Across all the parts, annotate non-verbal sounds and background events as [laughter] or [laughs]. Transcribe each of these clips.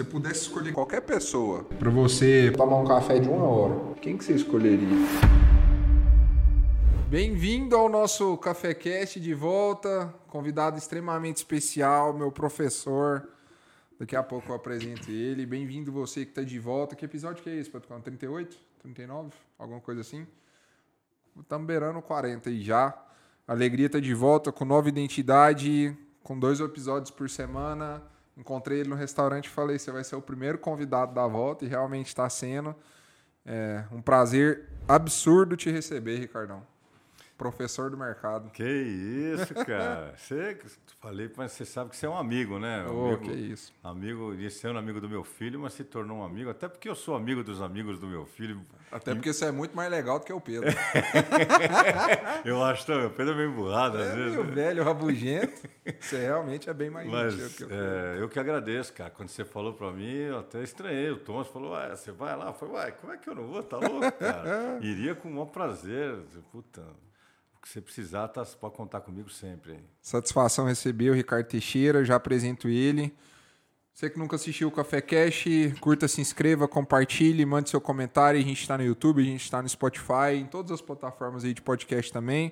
você pudesse escolher qualquer pessoa para você tomar um café de uma hora, quem que você escolheria? Bem-vindo ao nosso Café Cast de volta. Convidado extremamente especial, meu professor. Daqui a pouco eu apresento ele. Bem-vindo você que está de volta. Que episódio que é esse, Patucano? 38? 39? Alguma coisa assim? Estamos beirando 40 aí já. Alegria está de volta com nova identidade, com dois episódios por semana. Encontrei ele no restaurante e falei: você vai ser o primeiro convidado da volta, e realmente está sendo. É um prazer absurdo te receber, Ricardão professor do mercado. Que isso, cara. [laughs] você, falei, mas você sabe que você é um amigo, né? Oh, amigo, que isso. Amigo, ser um amigo do meu filho, mas se tornou um amigo, até porque eu sou amigo dos amigos do meu filho. Até porque você é muito mais legal do que o Pedro. [laughs] eu acho também. O Pedro é meio burrado, é às vezes. Meu velho, rabugento. Você realmente é bem mais Mas que eu, é, eu que agradeço, cara. Quando você falou para mim, eu até estranhei. O Thomas falou, ué, você vai lá? Eu falei, ué, como é que eu não vou? Tá louco, cara? [laughs] Iria com o maior prazer. Puta, que você precisar, tá, você pode contar comigo sempre. Satisfação receber o Ricardo Teixeira, já apresento ele. Você que nunca assistiu o Café Cash, curta, se inscreva, compartilhe, mande seu comentário. A gente está no YouTube, a gente está no Spotify, em todas as plataformas aí de podcast também.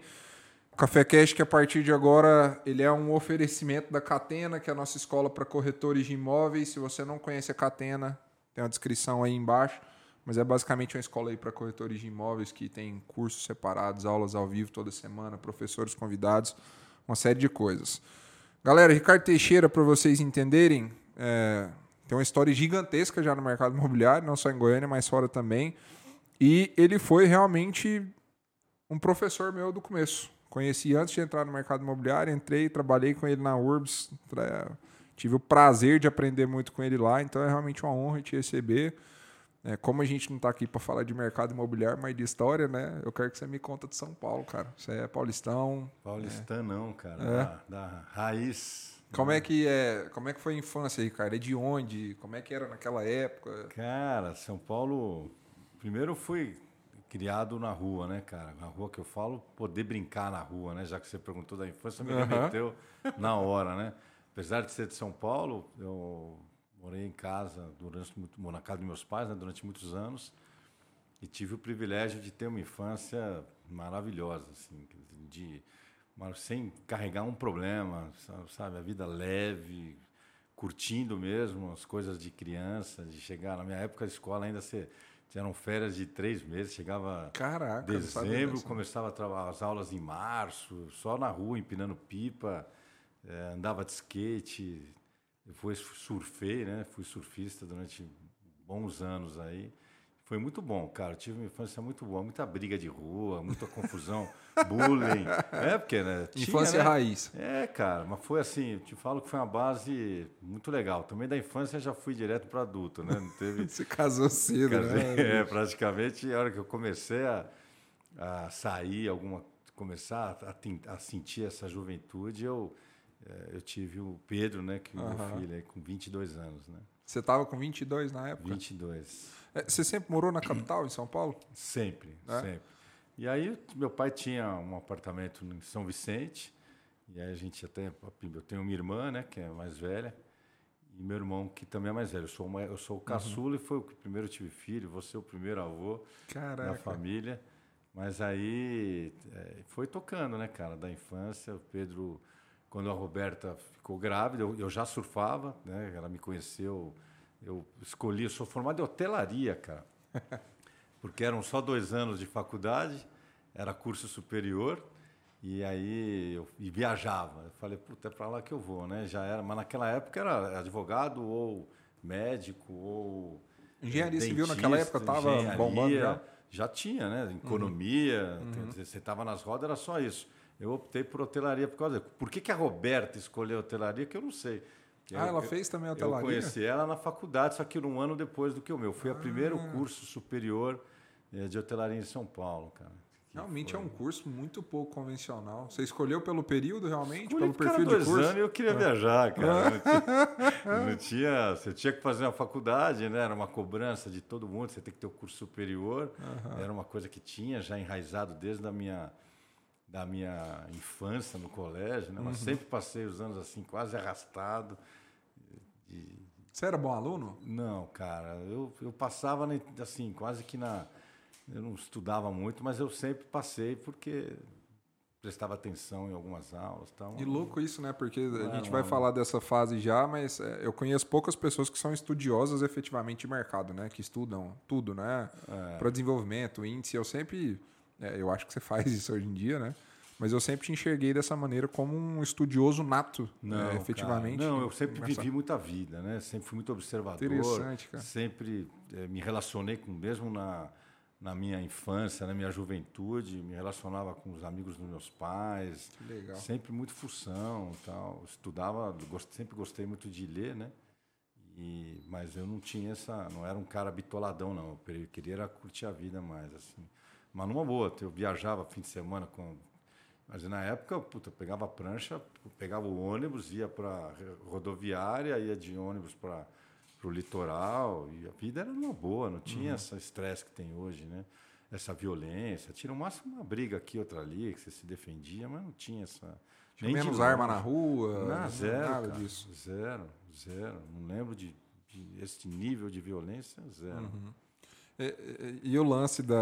O Café Cash, que a partir de agora ele é um oferecimento da Catena, que é a nossa escola para corretores de imóveis. Se você não conhece a Catena, tem a descrição aí embaixo. Mas é basicamente uma escola aí para corretores de imóveis que tem cursos separados, aulas ao vivo toda semana, professores convidados, uma série de coisas. Galera, Ricardo Teixeira, para vocês entenderem, é, tem uma história gigantesca já no mercado imobiliário, não só em Goiânia, mas fora também. E ele foi realmente um professor meu do começo. Conheci antes de entrar no mercado imobiliário, entrei, trabalhei com ele na Urbs, tive o prazer de aprender muito com ele lá, então é realmente uma honra te receber. É, como a gente não está aqui para falar de mercado imobiliário, mas de história, né? Eu quero que você me conta de São Paulo, cara. Você é paulistão. Paulistão é. não, cara. É. Da, da, raiz. Como é que é? Como é que foi a infância aí, cara? É de onde? Como é que era naquela época? Cara, São Paulo. Primeiro eu fui criado na rua, né, cara? Na rua que eu falo, poder brincar na rua, né? Já que você perguntou da infância, me remeteu uhum. na hora, né? Apesar de ser de São Paulo, eu Morei em casa durante na casa dos meus pais né, durante muitos anos e tive o privilégio de ter uma infância maravilhosa, assim, de sem carregar um problema, sabe, a vida leve, curtindo mesmo as coisas de criança, de chegar na minha época de escola ainda ser eram férias de três meses, chegava Caraca, dezembro, começava as aulas em março, só na rua empinando pipa, é, andava de skate, eu fui, surfei, né? Fui surfista durante bons anos aí. Foi muito bom, cara. Eu tive uma infância muito boa, muita briga de rua, muita confusão, [laughs] bullying. É, porque, né? Tinha, infância né? raiz. É, cara, mas foi assim, eu te falo que foi uma base muito legal. Também da infância já fui direto para adulto, né? Não teve... [laughs] Você casou cedo, Casei, né? [laughs] É, praticamente, a hora que eu comecei a, a sair, alguma, começar a, a sentir essa juventude, eu eu tive o Pedro, né, que uhum. meu filho, é com 22 anos, né? Você estava com 22 na época? 22. É, você sempre morou na capital, em São Paulo? Sempre, é? sempre. E aí meu pai tinha um apartamento em São Vicente, e aí a gente até eu tenho uma irmã, né, que é mais velha, e meu irmão que também é mais velho. Eu sou uma, eu sou o caçula uhum. e foi o que primeiro tive filho, você é o primeiro avô Caraca. da família. Mas aí é, foi tocando, né, cara, da infância, o Pedro quando a Roberta ficou grávida, eu, eu já surfava, né? Ela me conheceu, eu escolhi, eu sou formado em hotelaria, cara. [laughs] Porque eram só dois anos de faculdade, era curso superior, e aí eu e viajava. Eu falei, puta, é para lá que eu vou, né? Já era, mas naquela época era advogado ou médico ou engenharia dentista, civil naquela época estava bombando já. Já tinha, né? Economia, uhum. você estava nas rodas, era só isso. Eu optei por hotelaria por causa disso. Por que, que a Roberta escolheu hotelaria? Que eu não sei. Ah, eu, ela fez também hotelaria? Eu conheci ela na faculdade, só que um ano depois do que o meu. Foi ah. o primeiro curso superior eh, de hotelaria em São Paulo, cara. Realmente foi... é um curso muito pouco convencional. Você escolheu pelo período, realmente? Escolhi pelo perfil de curso? anos eu queria ah. viajar, cara. [laughs] Não tinha, não tinha, Você tinha que fazer uma faculdade, né? Era uma cobrança de todo mundo. Você tem que ter o um curso superior. Uhum. Era uma coisa que tinha já enraizado desde a minha da minha infância no colégio, né? Mas uhum. sempre passei os anos assim, quase arrastado. De... Você era bom aluno? Não, cara. Eu, eu passava, assim, quase que na. Eu não estudava muito, mas eu sempre passei porque prestava atenção em algumas aulas. Tal. E louco isso, né? Porque a gente vai falar dessa fase já, mas é, eu conheço poucas pessoas que são estudiosas efetivamente de mercado, né? Que estudam tudo, né? É. Para desenvolvimento, índice. Eu sempre. É, eu acho que você faz isso hoje em dia, né? Mas eu sempre te enxerguei dessa maneira como um estudioso nato, né, não, né, efetivamente. Cara, não, eu sempre vivi muita vida, né? Sempre fui muito observador. Interessante, cara. Sempre é, me relacionei com, mesmo na, na minha infância, na minha juventude, me relacionava com os amigos dos meus pais. Que legal. Sempre muito função tal. Estudava, gost, sempre gostei muito de ler, né? E, mas eu não tinha essa, não era um cara bitoladão, não. Eu queria era curtir a vida mais, assim. Mas numa boa, eu viajava fim de semana com mas na época, puta, eu pegava a prancha, pegava o ônibus, ia para rodoviária, ia de ônibus para o litoral, e a vida era uma boa, não tinha uhum. esse estresse que tem hoje, né? Essa violência. Tinha no máximo uma briga aqui, outra ali, que você se defendia, mas não tinha essa. Tinha nem menos arma na rua? Não, zero. Nada cara, disso. Zero, zero. Não lembro de, de esse nível de violência, zero. Uhum. E, e, o lance da.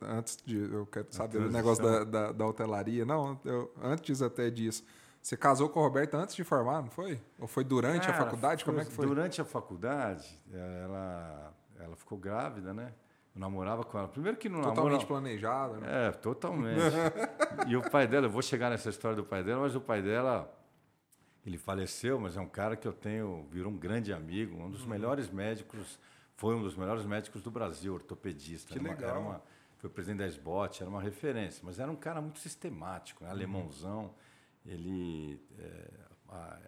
Antes de. Eu quero saber o negócio da, da, da, hotelaria. Não, eu, antes até disso. Você casou com a Roberta antes de formar, não foi? Ou foi durante Cara, a faculdade? Como é que foi? Durante a faculdade, ela, ela ficou grávida, né? Eu namorava com ela. Primeiro que não Totalmente namora... planejado, né? É, totalmente. [laughs] e o pai dela, eu vou chegar nessa história do pai dela, mas o pai dela, ele faleceu, mas é um cara que eu tenho, virou um grande amigo, um dos uhum. melhores médicos foi um dos melhores médicos do Brasil, ortopedista. Que legal. Era uma, foi presidente da SBOT, era uma referência, mas era um cara muito sistemático, né? alemãozão. Ele, é, a,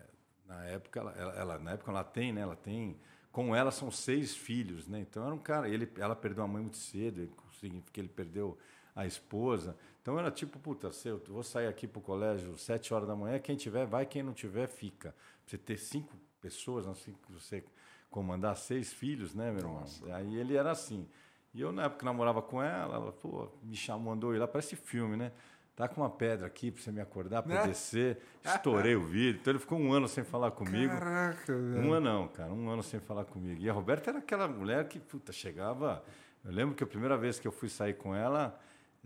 na época, ela, ela, na época ela tem, né? Ela tem, com ela são seis filhos, né? Então era um cara. Ele, ela perdeu a mãe muito cedo, significa que ele perdeu a esposa. Então era tipo, puta, eu vou sair aqui para o colégio sete horas da manhã, quem tiver vai, quem não tiver fica. Você ter cinco pessoas, assim, você comandar seis filhos, né, meu irmão? Nossa. Aí ele era assim. E eu, na época, namorava com ela, ela pô, me chamou, mandou ir lá, parece filme, né? Tá com uma pedra aqui para você me acordar, para né? descer. Estourei o vídeo. Então ele ficou um ano sem falar comigo. Caraca, velho. Um ano não, cara. Um ano sem falar comigo. E a Roberta era aquela mulher que, puta, chegava. Eu lembro que a primeira vez que eu fui sair com ela,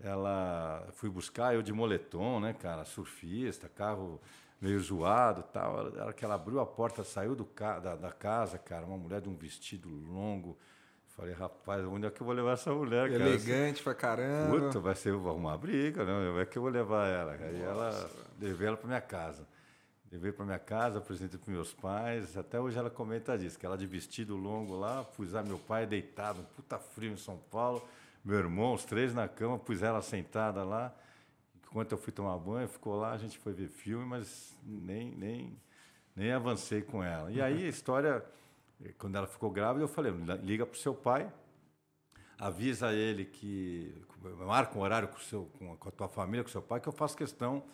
ela fui buscar eu de moletom, né, cara? Surfista, carro meio zoado tal. Era que ela abriu a porta, saiu do ca da, da, casa, cara, uma mulher de um vestido longo. Falei, rapaz, onde é que eu vou levar essa mulher, cara? Elegante pra caramba. Puta, vai ser uma briga, né? Onde é que eu vou levar ela? Aí ela, levei ela pra minha casa. Levei para minha casa, apresentei para meus pais. Até hoje ela comenta disso, que ela de vestido longo lá, pus lá meu pai deitado, um puta frio em São Paulo, meu irmão, os três na cama, pus ela sentada lá. Enquanto eu fui tomar banho, ficou lá, a gente foi ver filme, mas nem, nem, nem avancei com ela. E aí a história, quando ela ficou grávida, eu falei, liga para o seu pai, avisa ele que marca um horário com, seu, com, a tua família, com o seu pai, que eu faço questão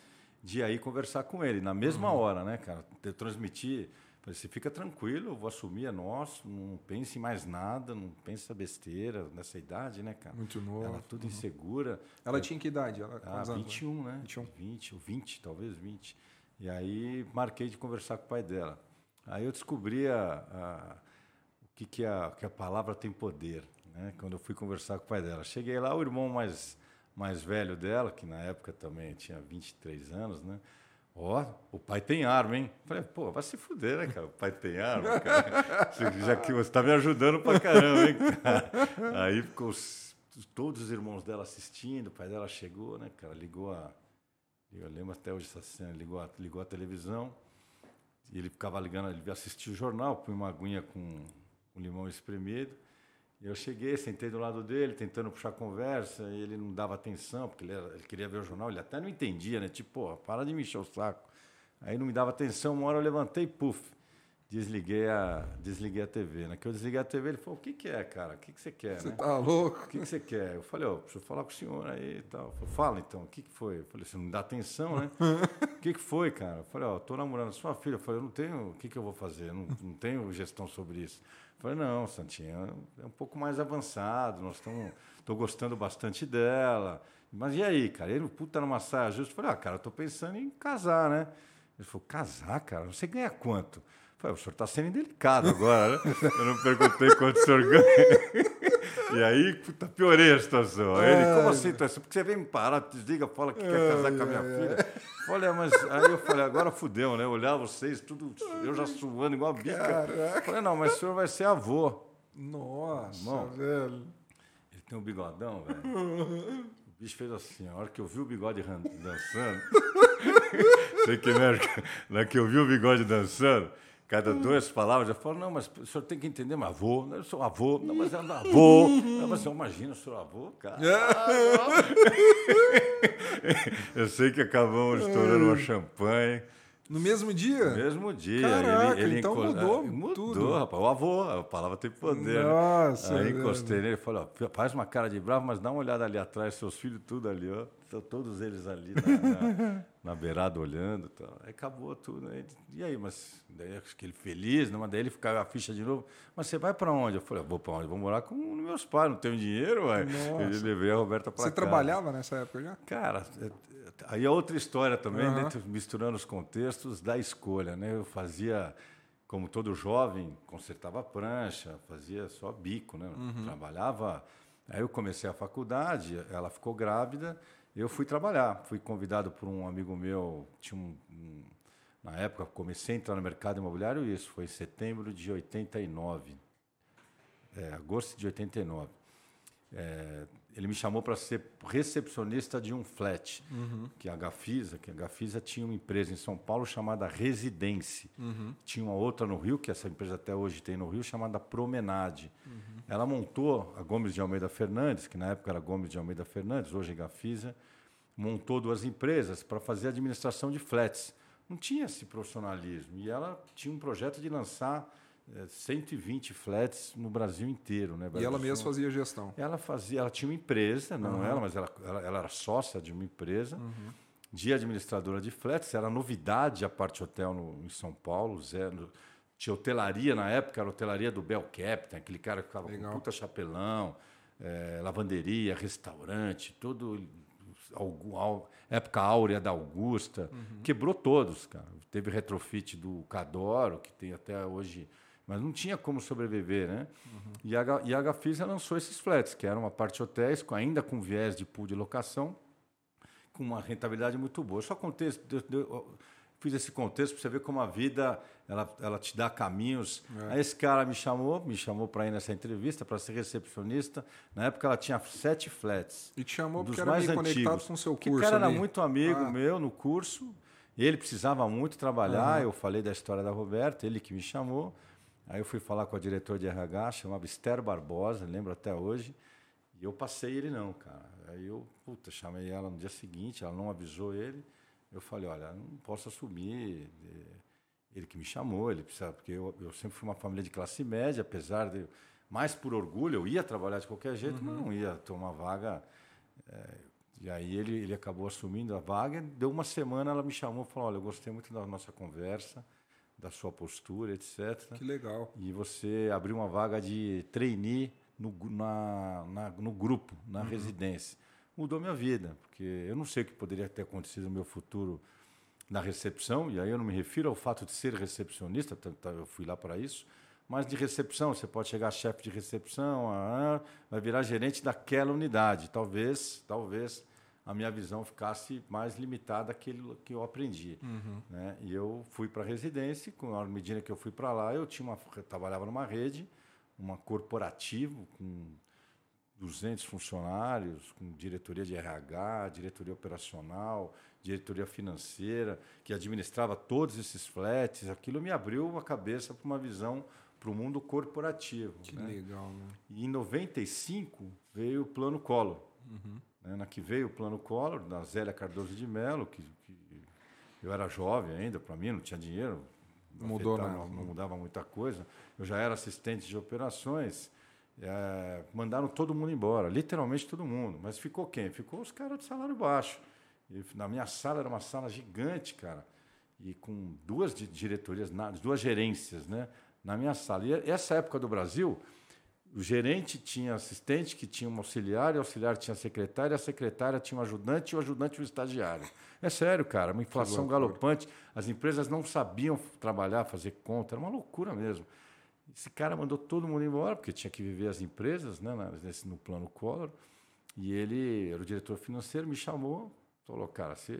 de aí conversar com ele, na mesma uhum. hora, né, cara? De transmitir Falei, você fica tranquilo, eu vou assumir, é nosso, não pense em mais nada, não pensa besteira nessa idade, né, cara? Muito novo. Ela tudo uhum. insegura. Ela tinha que idade? Ela, ah, 21, né? 21. 20, ou 20, talvez 20. E aí marquei de conversar com o pai dela. Aí eu descobri a, a, o que, que, a, que a palavra tem poder, né? Quando eu fui conversar com o pai dela. Cheguei lá, o irmão mais, mais velho dela, que na época também tinha 23 anos, né? Ó, oh, o pai tem arma, hein? Falei, pô, vai se fuder, né, cara? O pai tem arma, cara. Já que você tá me ajudando pra caramba, hein, cara? Aí ficou os, todos os irmãos dela assistindo, o pai dela chegou, né, cara? Ligou a. Eu lembro até hoje essa cena, ligou a, ligou a televisão. E ele ficava ligando, ele assistia o jornal, põe uma aguinha com, com limão espremido. Eu cheguei, sentei do lado dele, tentando puxar conversa, e ele não dava atenção, porque ele, era, ele, queria ver o jornal, ele até não entendia, né? Tipo, pô, para de me encher o saco. Aí não me dava atenção, uma hora eu levantei, puf, desliguei a, desliguei a TV. Né? Que eu desliguei a TV, ele falou, o que, que é, cara? O que, que você quer? Você né? tá louco? O que, que você quer? Eu falei, ó, oh, preciso falar com o senhor aí e tal. Falei, Fala então, o que, que foi? Eu falei, você não me dá atenção, né? [laughs] O que, que foi, cara? Eu falei, ó, oh, tô namorando sua filha. Eu falei, eu não tenho, o que, que eu vou fazer? Eu não, não tenho gestão sobre isso. Falei, não, Santinha, é um pouco mais avançado, nós estamos. Estou gostando bastante dela. Mas e aí, cara? Ele, puta, numa saia justa. Falei, ah, cara, tô pensando em casar, né? Ele falou, casar, cara? Você ganha quanto? Falei, o senhor está sendo indelicado agora, né? [laughs] Eu não perguntei quanto o senhor ganha. E aí, puta, piorei a situação. Aí ele, como assim? Tá? Porque você vem me parar, desliga, fala que quer casar com a minha filha. Falei, mas aí eu falei, agora fudeu, né? Olhar vocês, tudo, eu já suando igual a bica. Caraca. Falei, não, mas o senhor vai ser avô. Nossa, Irmão, velho. Ele tem um bigodão, velho. O bicho fez assim, a hora que eu vi o bigode dançando. [laughs] sei que merda. Na que eu vi o bigode dançando, cada duas palavras, eu falo, não, mas o senhor tem que entender, mas avô, eu sou avô, não, mas é avô. Não, mas eu imagino, eu sou avô, cara. [laughs] eu sei que acabamos estourando uma champanhe. No mesmo dia? No mesmo dia. Caraca, ele, ele então mudou, mudou tudo. rapaz. O avô, a palavra tem poder. Né? Nossa. Aí encostei nele e falei, ó, faz uma cara de bravo, mas dá uma olhada ali atrás, seus filhos tudo ali, ó. Estão todos eles ali na, na, [laughs] na beirada olhando. Tal. Aí acabou tudo. Aí, e aí, mas daí aquele feliz, né? mas daí ele ficava a ficha de novo. Mas você vai para onde? Eu falei, vou para onde? Vou morar com meus pais, não tenho dinheiro, ué. Ele levei a Roberta para Você trabalhava nessa época já? Cara, é, Aí é outra história também, uhum. né, misturando os contextos da escolha. Né? Eu fazia, como todo jovem, consertava prancha, fazia só bico, né? Uhum. trabalhava. Aí eu comecei a faculdade, ela ficou grávida, eu fui trabalhar. Fui convidado por um amigo meu, tinha um, um na época comecei a entrar no mercado imobiliário, isso foi em setembro de 89, é, agosto de 89. É, ele me chamou para ser recepcionista de um flat, uhum. que a Gafisa, que a Gafisa tinha uma empresa em São Paulo chamada Residência. Uhum. Tinha uma outra no Rio, que essa empresa até hoje tem no Rio, chamada Promenade. Uhum. Ela montou a Gomes de Almeida Fernandes, que na época era Gomes de Almeida Fernandes, hoje é Gafisa, montou duas empresas para fazer administração de flats. Não tinha esse profissionalismo. E ela tinha um projeto de lançar 120 é, flats no Brasil inteiro, né? e ela mesma fazia gestão. Ela fazia, ela tinha uma empresa, não uhum. ela, mas ela, ela, ela, era sócia de uma empresa uhum. de administradora de flats. Era novidade a parte hotel no, em São Paulo, zero, tinha hotelaria na época, era hotelaria do Bel Captain, aquele cara que ficava Legal. com puta chapelão, é, lavanderia, restaurante, tudo época áurea da Augusta, uhum. quebrou todos, cara. Teve retrofit do Cadoro, que tem até hoje mas não tinha como sobreviver, né? Uhum. E, a, e a Gafisa lançou esses flats, que eram uma parte hotéis, ainda com viés de pool de locação, com uma rentabilidade muito boa. Só contexto, eu, eu, fiz esse contexto para você ver como a vida ela, ela te dá caminhos. É. Aí esse cara me chamou, me chamou para ir nessa entrevista, para ser recepcionista. Na época ela tinha sete flats. E te chamou porque era meio antigos. conectado com o seu curso. O cara ali. era muito amigo ah. meu no curso. Ele precisava muito trabalhar. Uhum. Eu falei da história da Roberta, ele que me chamou. Aí eu fui falar com a diretora de RH, chamava Esther Barbosa, lembro até hoje, e eu passei ele não, cara. Aí eu, puta, chamei ela no dia seguinte, ela não avisou ele. Eu falei, olha, não posso assumir. Ele que me chamou, ele precisa, porque eu, eu sempre fui uma família de classe média, apesar de, mais por orgulho, eu ia trabalhar de qualquer jeito, uhum. mas não ia tomar vaga. É, e aí ele, ele acabou assumindo a vaga. Deu uma semana, ela me chamou e falou, olha, eu gostei muito da nossa conversa da sua postura, etc. Que legal. E você abriu uma vaga de trainee no, na, na no grupo, na uhum. residência. Mudou minha vida, porque eu não sei o que poderia ter acontecido no meu futuro na recepção, e aí eu não me refiro ao fato de ser recepcionista, eu fui lá para isso, mas de recepção, você pode chegar chefe de recepção, vai virar gerente daquela unidade. Talvez, talvez a minha visão ficasse mais limitada àquilo que eu aprendi. Uhum. Né? E eu fui para a residência, com a medida que eu fui para lá, eu tinha uma, eu trabalhava numa rede, uma corporativo com 200 funcionários, com diretoria de RH, diretoria operacional, diretoria financeira, que administrava todos esses flats. Aquilo me abriu a cabeça para uma visão para o mundo corporativo. Que né? legal, né? E em 95 veio o Plano Collor. Uhum né, na que veio o Plano Collor, da Zélia Cardoso de Mello, que, que eu era jovem ainda, para mim não tinha dinheiro, não, Mudou, afetava, não, não mudava muita coisa. Eu já era assistente de operações. É, mandaram todo mundo embora, literalmente todo mundo. Mas ficou quem? Ficou os caras de salário baixo. E na minha sala era uma sala gigante, cara, e com duas diretorias, duas gerências, né, na minha sala. E essa época do Brasil, o gerente tinha assistente, que tinha um auxiliar, e o auxiliar tinha secretária, a secretária tinha um ajudante, e o ajudante um estagiário. É sério, cara, uma inflação galopante. As empresas não sabiam trabalhar, fazer conta, era uma loucura mesmo. Esse cara mandou todo mundo embora, porque tinha que viver as empresas né, nesse, no plano Collor. E ele era o diretor financeiro, me chamou, falou, cara, você,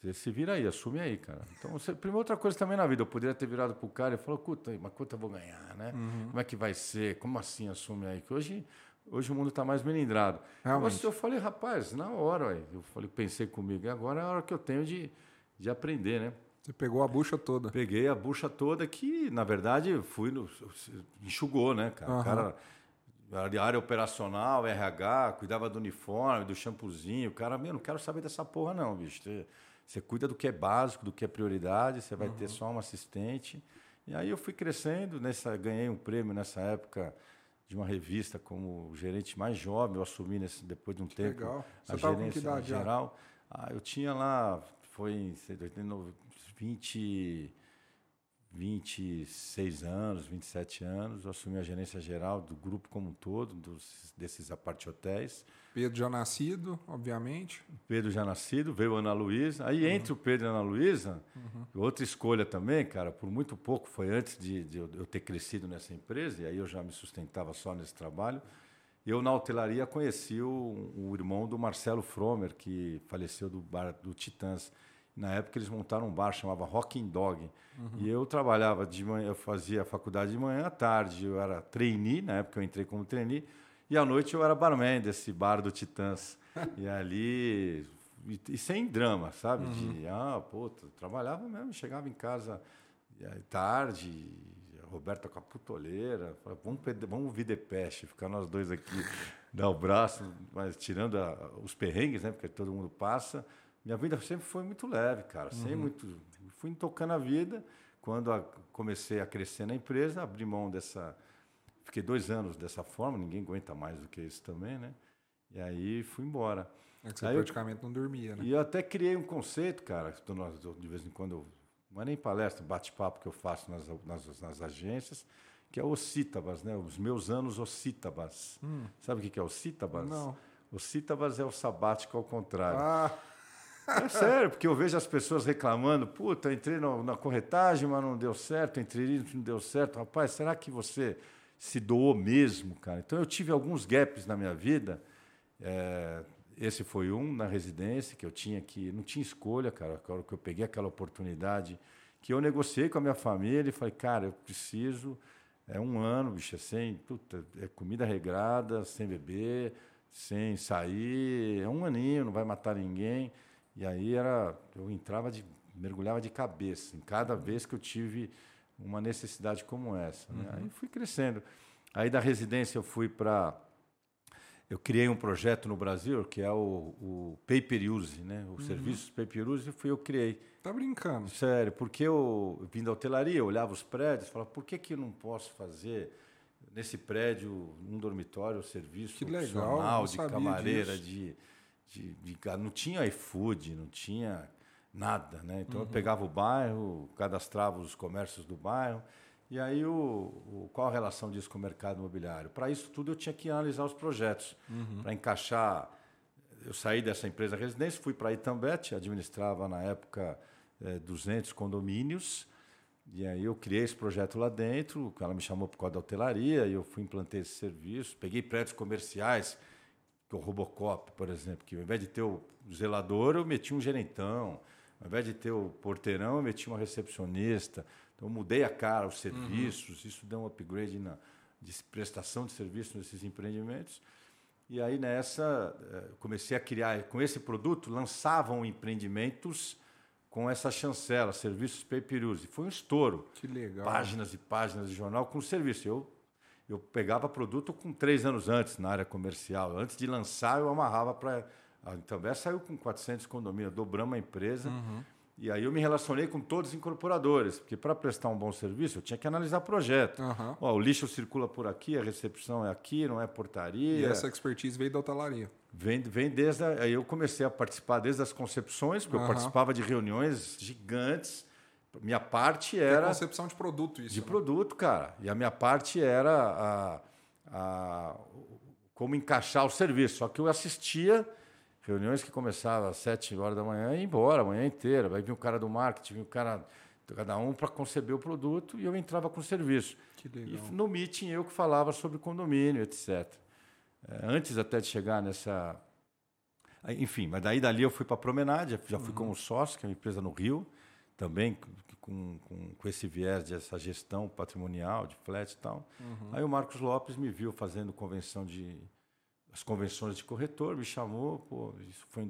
você se vira aí, assume aí, cara. Então, você, primeira outra coisa também na vida, eu poderia ter virado pro cara e falou, puta, mas quanto eu vou ganhar, né? Uhum. Como é que vai ser? Como assim assume aí? Que hoje, hoje o mundo está mais melindrado. Mas eu falei, rapaz, na hora, eu falei, pensei comigo, agora é a hora que eu tenho de, de aprender, né? Você pegou a bucha toda. Peguei a bucha toda que, na verdade, fui no, enxugou, né, cara? Uhum. O cara área operacional, RH, cuidava do uniforme, do shampoozinho. O cara, meu, não quero saber dessa porra não, bicho. Você, cuida do que é básico, do que é prioridade, você vai uhum. ter só um assistente. E aí eu fui crescendo, nessa, ganhei um prêmio nessa época de uma revista como gerente mais jovem, eu assumi nesse, depois de um que tempo legal. Você a gerência geral. Ah, eu tinha lá, foi em 20, 26 anos, 27 anos, eu assumi a gerência geral do grupo como um todo, dos, desses apart hotéis. Pedro já nascido, obviamente. Pedro já nascido, veio Ana Luísa. Aí uhum. entre o Pedro e a Ana Luísa, uhum. outra escolha também, cara, por muito pouco, foi antes de, de eu ter crescido nessa empresa, e aí eu já me sustentava só nesse trabalho. Eu, na hotelaria, conheci o, o irmão do Marcelo Fromer, que faleceu do bar do Titãs. Na época eles montaram um bar chamava Rocking Dog. Uhum. E eu trabalhava de manhã, eu fazia a faculdade de manhã à tarde, eu era trainee, na época eu entrei como trainee, e à noite eu era barman desse bar do Titãs. e ali e, e, sem drama, sabe? Uhum. De ah, pô, trabalhava mesmo, chegava em casa tarde, Roberta com a putoleira, falava, vamos, vamos ouvir Depeche, ficar nós dois aqui, [laughs] dar o braço, mas tirando a, os perrengues, né? Porque todo mundo passa minha vida sempre foi muito leve, cara. Sem uhum. muito. Fui tocando a vida. Quando a, comecei a crescer na empresa, abri mão dessa. Fiquei dois anos dessa forma, ninguém aguenta mais do que isso também, né? E aí fui embora. É que você aí praticamente eu, não dormia, né? E eu até criei um conceito, cara, de vez em quando, não é nem palestra, bate-papo que eu faço nas, nas, nas, agências, que é ocítabas, né? Os meus anos ocítabas. Hum. Sabe o que é ocítabas? Não. Ocítabas é o sabático ao contrário. Ah. É sério, porque eu vejo as pessoas reclamando, puta, entrei no, na corretagem, mas não deu certo, entrei não deu certo. Rapaz, será que você se doou mesmo, cara? Então eu tive alguns gaps na minha vida. É, esse foi um na residência que eu tinha que não tinha escolha, cara. A hora que eu peguei aquela oportunidade, que eu negociei com a minha família e falei, cara, eu preciso é um ano, bicho, é sem puta, é comida regrada, sem beber, sem sair, é um aninho, não vai matar ninguém. E aí era, eu entrava de, mergulhava de cabeça em cada vez que eu tive uma necessidade como essa. Né? Uhum. Aí fui crescendo. Aí da residência eu fui para eu criei um projeto no Brasil que é o, o Pay Per Use, né? O uhum. serviço Pay Per Use fui eu criei. Tá brincando? Sério, porque eu, eu vim da hotelaria, eu olhava os prédios, falava, por que que eu não posso fazer nesse prédio um dormitório, um serviço que legal, de camareira, de de, de, não tinha iFood, não tinha nada, né? Então uhum. eu pegava o bairro, cadastrava os comércios do bairro. E aí, o, o qual a relação disso com o mercado imobiliário? Para isso tudo, eu tinha que analisar os projetos, uhum. para encaixar. Eu saí dessa empresa residência, fui para a Itambete, administrava na época eh, 200 condomínios, e aí eu criei esse projeto lá dentro, ela me chamou por causa da hotelaria, e eu fui implantei esse serviço, peguei prédios comerciais que o Robocop, por exemplo, que ao invés de ter o zelador, eu meti um gerentão. Ao invés de ter o porteirão, eu meti uma recepcionista. Então, eu mudei a cara, os serviços, uhum. isso deu um upgrade na de prestação de serviços nesses empreendimentos. E aí, nessa, eh, comecei a criar, com esse produto, lançavam empreendimentos com essa chancela, serviços pay per use. Foi um estouro. Que legal. Páginas e páginas de jornal com serviço. Eu eu pegava produto com três anos antes na área comercial. Antes de lançar, eu amarrava para. A Itambé saiu com 400 condomínios, dobramos a empresa. Uhum. E aí eu me relacionei com todos os incorporadores, porque para prestar um bom serviço eu tinha que analisar projeto. Uhum. Ó, o lixo circula por aqui, a recepção é aqui, não é portaria. E essa expertise veio da hotelaria. Vem, vem desde. A, aí eu comecei a participar desde as concepções, porque uhum. eu participava de reuniões gigantes minha parte era. É concepção de produto, isso. De né? produto, cara. E a minha parte era a, como encaixar o serviço. Só que eu assistia reuniões que começavam às sete horas da manhã e ia embora a manhã inteira. Aí vinha o cara do marketing, vinha o cara, cada um para conceber o produto e eu entrava com o serviço. E no meeting eu que falava sobre condomínio, etc. É, antes até de chegar nessa. Enfim, mas daí dali eu fui para a Promenade, já fui uhum. como sócio, que é uma empresa no Rio, também com, com, com esse viés dessa gestão patrimonial, de flat e tal. Uhum. Aí o Marcos Lopes me viu fazendo convenção de as convenções de corretor, me chamou, pô, isso foi em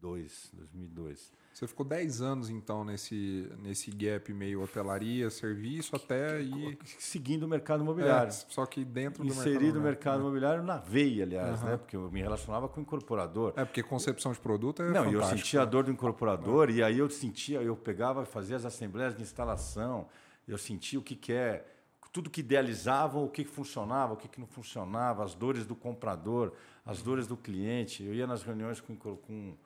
2002, 2002. Você ficou 10 anos, então, nesse, nesse gap meio hotelaria, serviço, até e... Seguindo o mercado imobiliário. É, só que dentro do mercado Inserido no mercado imobiliário na veia, aliás, uhum. né? Porque eu me relacionava com o incorporador. É, porque concepção de produto é Não, e eu sentia a dor do incorporador, e aí eu sentia, eu pegava e fazia as assembleias de instalação, eu sentia o que, que é tudo que idealizavam, o que funcionava, o que não funcionava, as dores do comprador, as dores do cliente. Eu ia nas reuniões com, com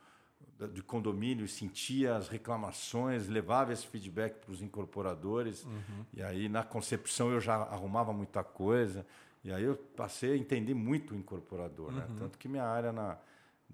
de condomínio, sentia as reclamações, levava esse feedback para os incorporadores. Uhum. E aí, na concepção, eu já arrumava muita coisa. E aí eu passei a entender muito o incorporador. Né? Uhum. Né? Tanto que minha área na,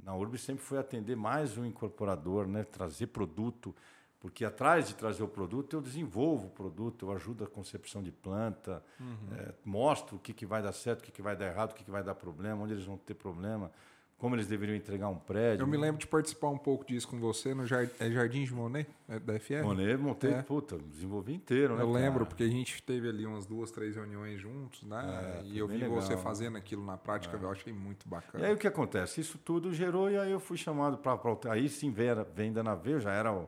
na URB sempre foi atender mais o incorporador, né? trazer produto. Porque atrás de trazer o produto, eu desenvolvo o produto, eu ajudo a concepção de planta, uhum. é, mostro o que, que vai dar certo, o que, que vai dar errado, o que, que vai dar problema, onde eles vão ter problema como eles deveriam entregar um prédio. Eu me lembro de participar um pouco disso com você no é Jardim de Monet, é da FR. Monet, montei, é. puta, desenvolvi inteiro, né? Eu lembro, porque a gente teve ali umas duas, três reuniões juntos, né? É, e eu vi legal. você fazendo aquilo na prática, é. eu achei muito bacana. E aí o que acontece? Isso tudo gerou, e aí eu fui chamado para. Aí sim, venda na veio, já era.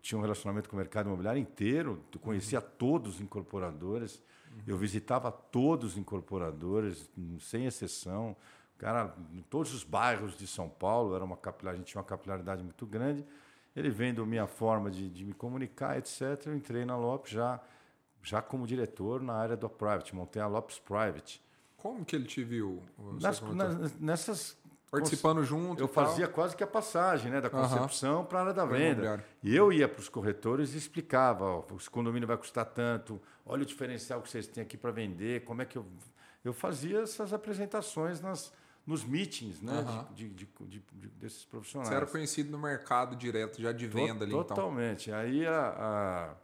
tinha um relacionamento com o mercado imobiliário inteiro, eu conhecia uhum. todos os incorporadores, uhum. eu visitava todos os incorporadores, sem exceção cara, em todos os bairros de São Paulo, era uma capilar, a gente tinha uma capilaridade muito grande. Ele vendo minha forma de, de me comunicar, etc., eu entrei na Lopes já, já como diretor na área do private, montei a Lopes Private. Como que ele te viu? Nas, nessas participando junto. Eu fazia quase que a passagem, né, da concepção uhum. para a área da venda. E eu ia para os corretores e explicava: ó, o condomínio vai custar tanto, olha o diferencial que vocês têm aqui para vender, como é que eu. Eu fazia essas apresentações nas, nos meetings né, uhum. de, de, de, desses profissionais. Você era conhecido no mercado direto, já de venda ali, Totalmente. Então. Aí a, a,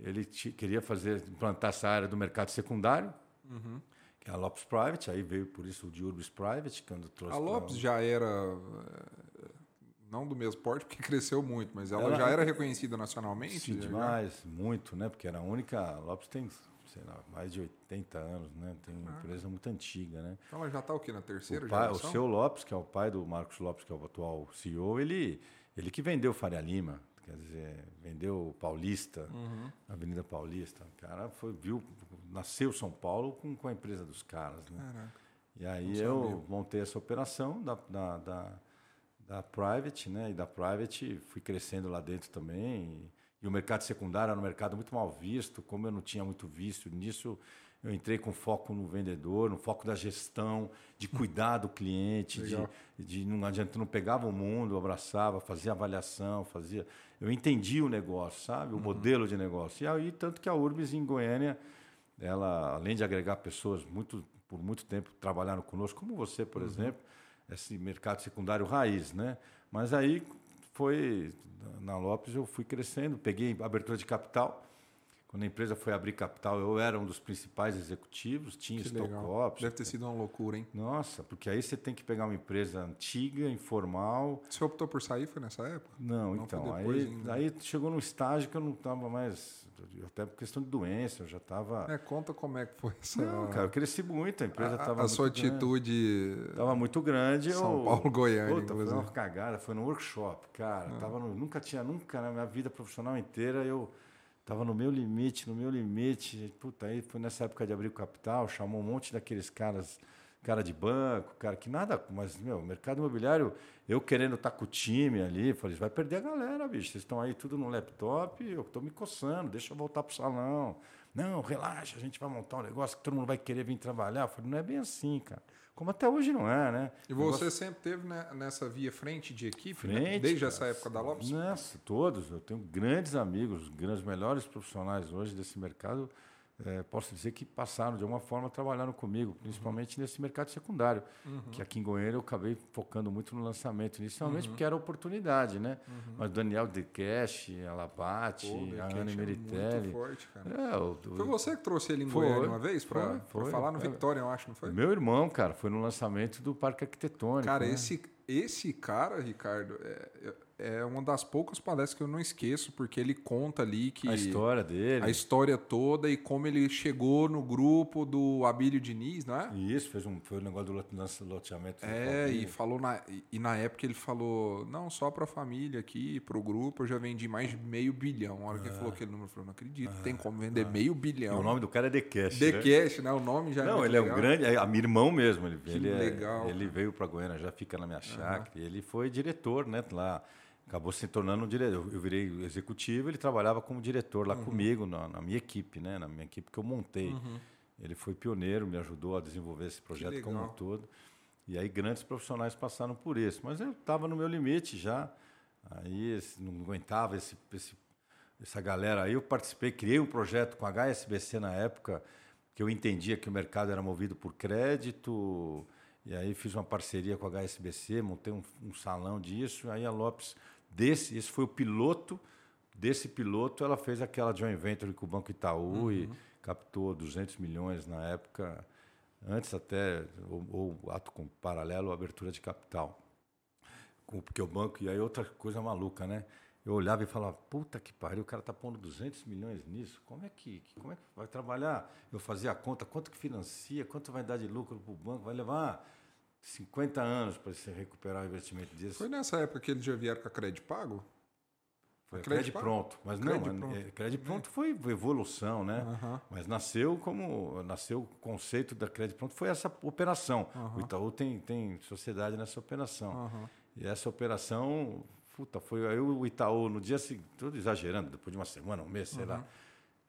ele te, queria fazer, implantar essa área do mercado secundário, uhum. que é a Lopes Private, aí veio por isso o de Urbis Private, quando trouxe... A Lopes pra... já era, eh, não do mesmo porte, porque [laughs] cresceu muito, mas ela, ela já era reconhecida nacionalmente? Sim, demais, já? muito, né? Porque era a única... A Lopes tem sei lá, mais de 80 anos, né? Tem uma ah. empresa muito antiga, né? Então ela já está o quê? Na terceira o pai, geração? O seu Lopes, que é o pai do Marcos Lopes, que é o atual CEO, ele, ele que vendeu Faria Lima, quer dizer, vendeu Paulista, uhum. Avenida Paulista. O cara foi, viu, nasceu São Paulo com, com a empresa dos caras, né? Caraca. E aí eu montei essa operação da, da, da, da Private, né? E da Private fui crescendo lá dentro também. E o mercado secundário era um mercado muito mal visto, como eu não tinha muito visto nisso, eu entrei com foco no vendedor, no foco da gestão, de cuidar do cliente, de, de, não adianta, não pegava o mundo, abraçava, fazia avaliação, fazia. Eu entendi o negócio, sabe? O uhum. modelo de negócio. E aí, tanto que a Urbis em Goiânia, ela, além de agregar pessoas muito, por muito tempo trabalharam conosco, como você, por uhum. exemplo, esse mercado secundário raiz, né? Mas aí foi na Lopes eu fui crescendo, peguei abertura de capital. Quando a empresa foi abrir capital, eu era um dos principais executivos, tinha que stock legal. options. Deve ter sido uma loucura, hein? Nossa, porque aí você tem que pegar uma empresa antiga, informal. Você optou por sair, foi nessa época? Não, Não então. Aí, aí chegou num estágio que eu não estava mais. Até por questão de doença, eu já estava. É, conta como é que foi essa. Não, cara, eu cresci muito, a empresa estava. A, a sua atitude. Estava muito grande. São eu... Paulo, Goiânia. Puta, foi uma cagada, foi no workshop, cara. Ah. Tava no... Nunca tinha, nunca na minha vida profissional inteira eu Estava no meu limite, no meu limite. Puta, aí foi nessa época de abrir o capital, chamou um monte daqueles caras, cara de banco, cara que nada, mas, meu, mercado imobiliário, eu querendo estar tá com o time ali, falei, vai perder a galera, bicho. Vocês estão aí tudo no laptop, eu estou me coçando, deixa eu voltar para o salão. Não, relaxa, a gente vai montar um negócio que todo mundo vai querer vir trabalhar. Eu falei, não é bem assim, cara. Como até hoje não é, né? E você negócio... sempre teve né, nessa via frente de equipe, né? frente, né? desde cara, essa época da Lopes? Nossa, todos. Eu tenho grandes amigos, os grandes melhores profissionais hoje desse mercado é, posso dizer que passaram de alguma forma trabalhando comigo, principalmente uhum. nesse mercado secundário, uhum. que aqui em Goiânia eu acabei focando muito no lançamento, inicialmente uhum. porque era oportunidade, né? Uhum. Mas Daniel De Cash, Alabate, a Ana Meritelli. Forte, cara. É, o, foi você que trouxe ele em foi, Goiânia uma vez para falar no Vitória, eu acho, não foi? Meu irmão, cara, foi no lançamento do Parque Arquitetônico. Cara, né? esse, esse cara, Ricardo, é, é uma das poucas palestras que eu não esqueço, porque ele conta ali que. A história dele. A história toda e como ele chegou no grupo do Abílio Diniz, não é? Isso, fez um, foi um negócio do loteamento. É, e falou na, e na época ele falou: não, só para a família aqui, para o grupo, eu já vendi mais de meio bilhão. A hora que ele falou aquele número, eu falei: não acredito, ah, tem como vender ah, meio bilhão. E o nome do cara é The Cash. The né? Cash, né? O nome já Não, é ele legal. é um grande. É a minha irmão mesmo. Ele, que ele é, legal. Ele veio para Goiânia, já fica na minha chácara. Uhum. Ele foi diretor, né? Lá acabou se tornando um diretor. Eu virei executivo, ele trabalhava como diretor lá uhum. comigo, na, na, minha equipe, né? Na minha equipe que eu montei. Uhum. Ele foi pioneiro, me ajudou a desenvolver esse projeto como um todo. E aí grandes profissionais passaram por isso. Mas eu estava no meu limite já. Aí não aguentava esse, esse, essa galera. Aí eu participei, criei um projeto com a HSBC na época, que eu entendia que o mercado era movido por crédito. E aí fiz uma parceria com a HSBC, montei um, um salão disso. Aí a Lopes Desse, esse foi o piloto. Desse piloto, ela fez aquela joint venture com o Banco Itaú uhum. e captou 200 milhões na época, antes até, ou, ou ato com paralelo, abertura de capital. Porque o banco, e aí outra coisa maluca, né? Eu olhava e falava, puta que pariu, o cara tá pondo 200 milhões nisso, como é que, como é que vai trabalhar? Eu fazia a conta, quanto que financia, quanto vai dar de lucro para o banco, vai levar 50 anos para você recuperar o investimento disso. Foi nessa época que eles já vieram com a crédito pago? Foi crédito, crédito pronto, mas crédito não, pronto. É, crédito pronto foi evolução, né? Uhum. Mas nasceu como nasceu o conceito da crédito pronto foi essa operação. Uhum. O Itaú tem, tem sociedade nessa operação. Uhum. E essa operação, puta, foi aí o Itaú no dia seguinte, tudo exagerando, depois de uma semana, um mês, sei lá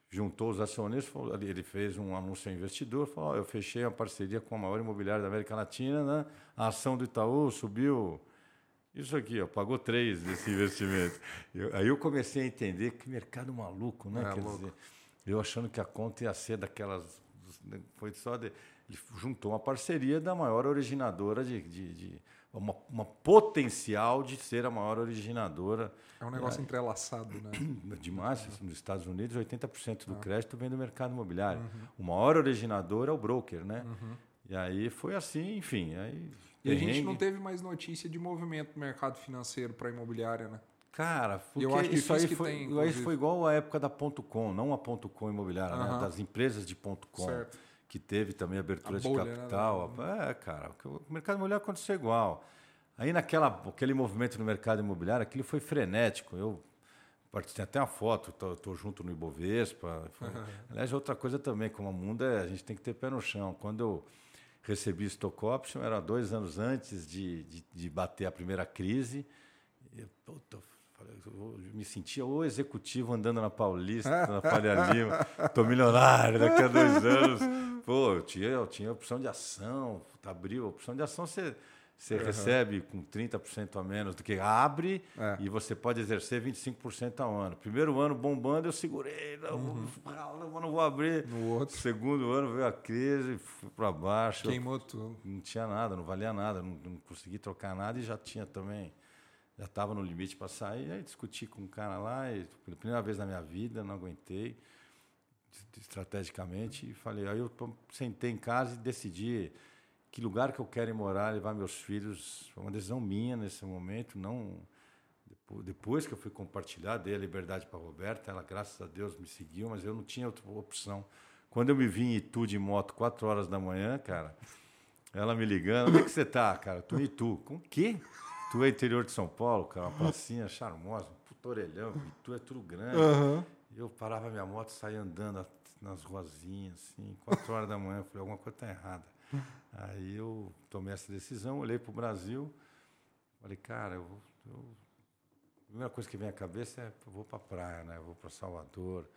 juntou os acionistas, ele fez um anúncio ao investidor, falou, oh, eu fechei uma parceria com a maior imobiliária da América Latina, né? a ação do Itaú subiu isso aqui, ó, pagou três desse [laughs] investimento. Eu, aí eu comecei a entender que mercado maluco, né? É, Quer louco. dizer, eu achando que a conta ia ser daquelas. Foi só de, ele juntou uma parceria da maior originadora de, de, de uma, uma, potencial de ser a maior originadora. É um negócio é, entrelaçado, né? [clears throat] Demais. Nos Estados Unidos, 80% do ah. crédito vem do mercado imobiliário. Uhum. O maior originador é o broker, né? Uhum. E aí foi assim, enfim. Aí, e a gente não teve mais notícia de movimento no mercado financeiro para imobiliária, né? Cara, eu acho que isso aí foi, tem, foi igual a época da ponto .com, não a ponto .com imobiliária, uhum. né? das empresas de ponto .com. Certo que teve também abertura bolha, de né, capital. Né? É, cara, o mercado imobiliário aconteceu igual. Aí naquela aquele movimento no mercado imobiliário, aquilo foi frenético. Eu tem até uma foto, estou junto no Ibovespa. Foi... [laughs] Aliás, outra coisa também, como o mundo é, a gente tem que ter pé no chão. Quando eu recebi stock option, era dois anos antes de, de, de bater a primeira crise. Eu, puta, eu me sentia o executivo andando na Paulista, na Faria Lima. Tô milionário daqui a dois anos. Pô, eu tinha, eu tinha opção de ação, abriu. Opção de ação você, você uhum. recebe com 30% a menos do que abre é. e você pode exercer 25% ao ano. Primeiro ano bombando, eu segurei, não, uhum. não, não vou abrir. No outro. Segundo ano veio a crise, fui para baixo. Queimou eu, tudo. Não tinha nada, não valia nada, não, não consegui trocar nada e já tinha também já estava no limite para sair. Aí discuti com um cara lá, e, pela primeira vez na minha vida, não aguentei estrategicamente e falei. Aí eu sentei em casa e decidi que lugar que eu quero ir morar, levar meus filhos. Foi uma decisão minha nesse momento, não depois que eu fui compartilhar, dei a liberdade para a Roberta, ela, graças a Deus, me seguiu, mas eu não tinha outra opção. Quando eu me vi em Itu de moto, 4 horas da manhã, cara, ela me ligando, onde é que você tá, cara? Tu em Itu. Com o quê? Tu é interior de São Paulo, cara, uma pracinha charmosa, um puto orelhão, tu é tudo grande. Uhum. Eu parava minha moto, saía andando nas ruazinhas, assim, quatro horas da manhã, falei, alguma coisa tá errada. Aí eu tomei essa decisão, olhei para o Brasil, falei, cara, eu, eu, a primeira coisa que vem à cabeça é, eu vou para a praia, né? Eu vou para Salvador.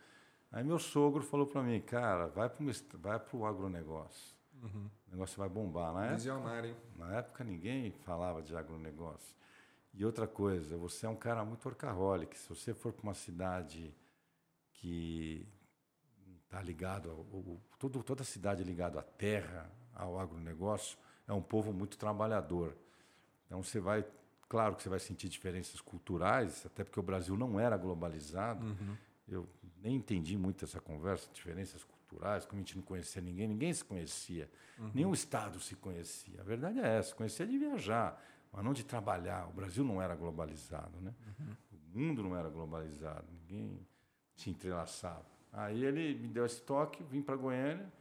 Aí meu sogro falou para mim, cara, vai para o agronegócio. Uhum. O negócio vai bombar. Na Visionário, hein? Na época ninguém falava de agronegócio. E outra coisa, você é um cara muito orcaholic. Se você for para uma cidade que tá ligado, ao, ao, todo, toda a cidade é ligado à terra, ao agronegócio, é um povo muito trabalhador. Então você vai, claro que você vai sentir diferenças culturais, até porque o Brasil não era globalizado. Uhum. Eu nem entendi muito essa conversa, diferenças culturais, como a gente não conhecia ninguém, ninguém se conhecia, uhum. nenhum estado se conhecia. A verdade é essa, conhecia de viajar, mas não de trabalhar. O Brasil não era globalizado, né? Uhum. O mundo não era globalizado, ninguém se entrelaçava. Aí ele me deu esse toque, vim para Goiânia,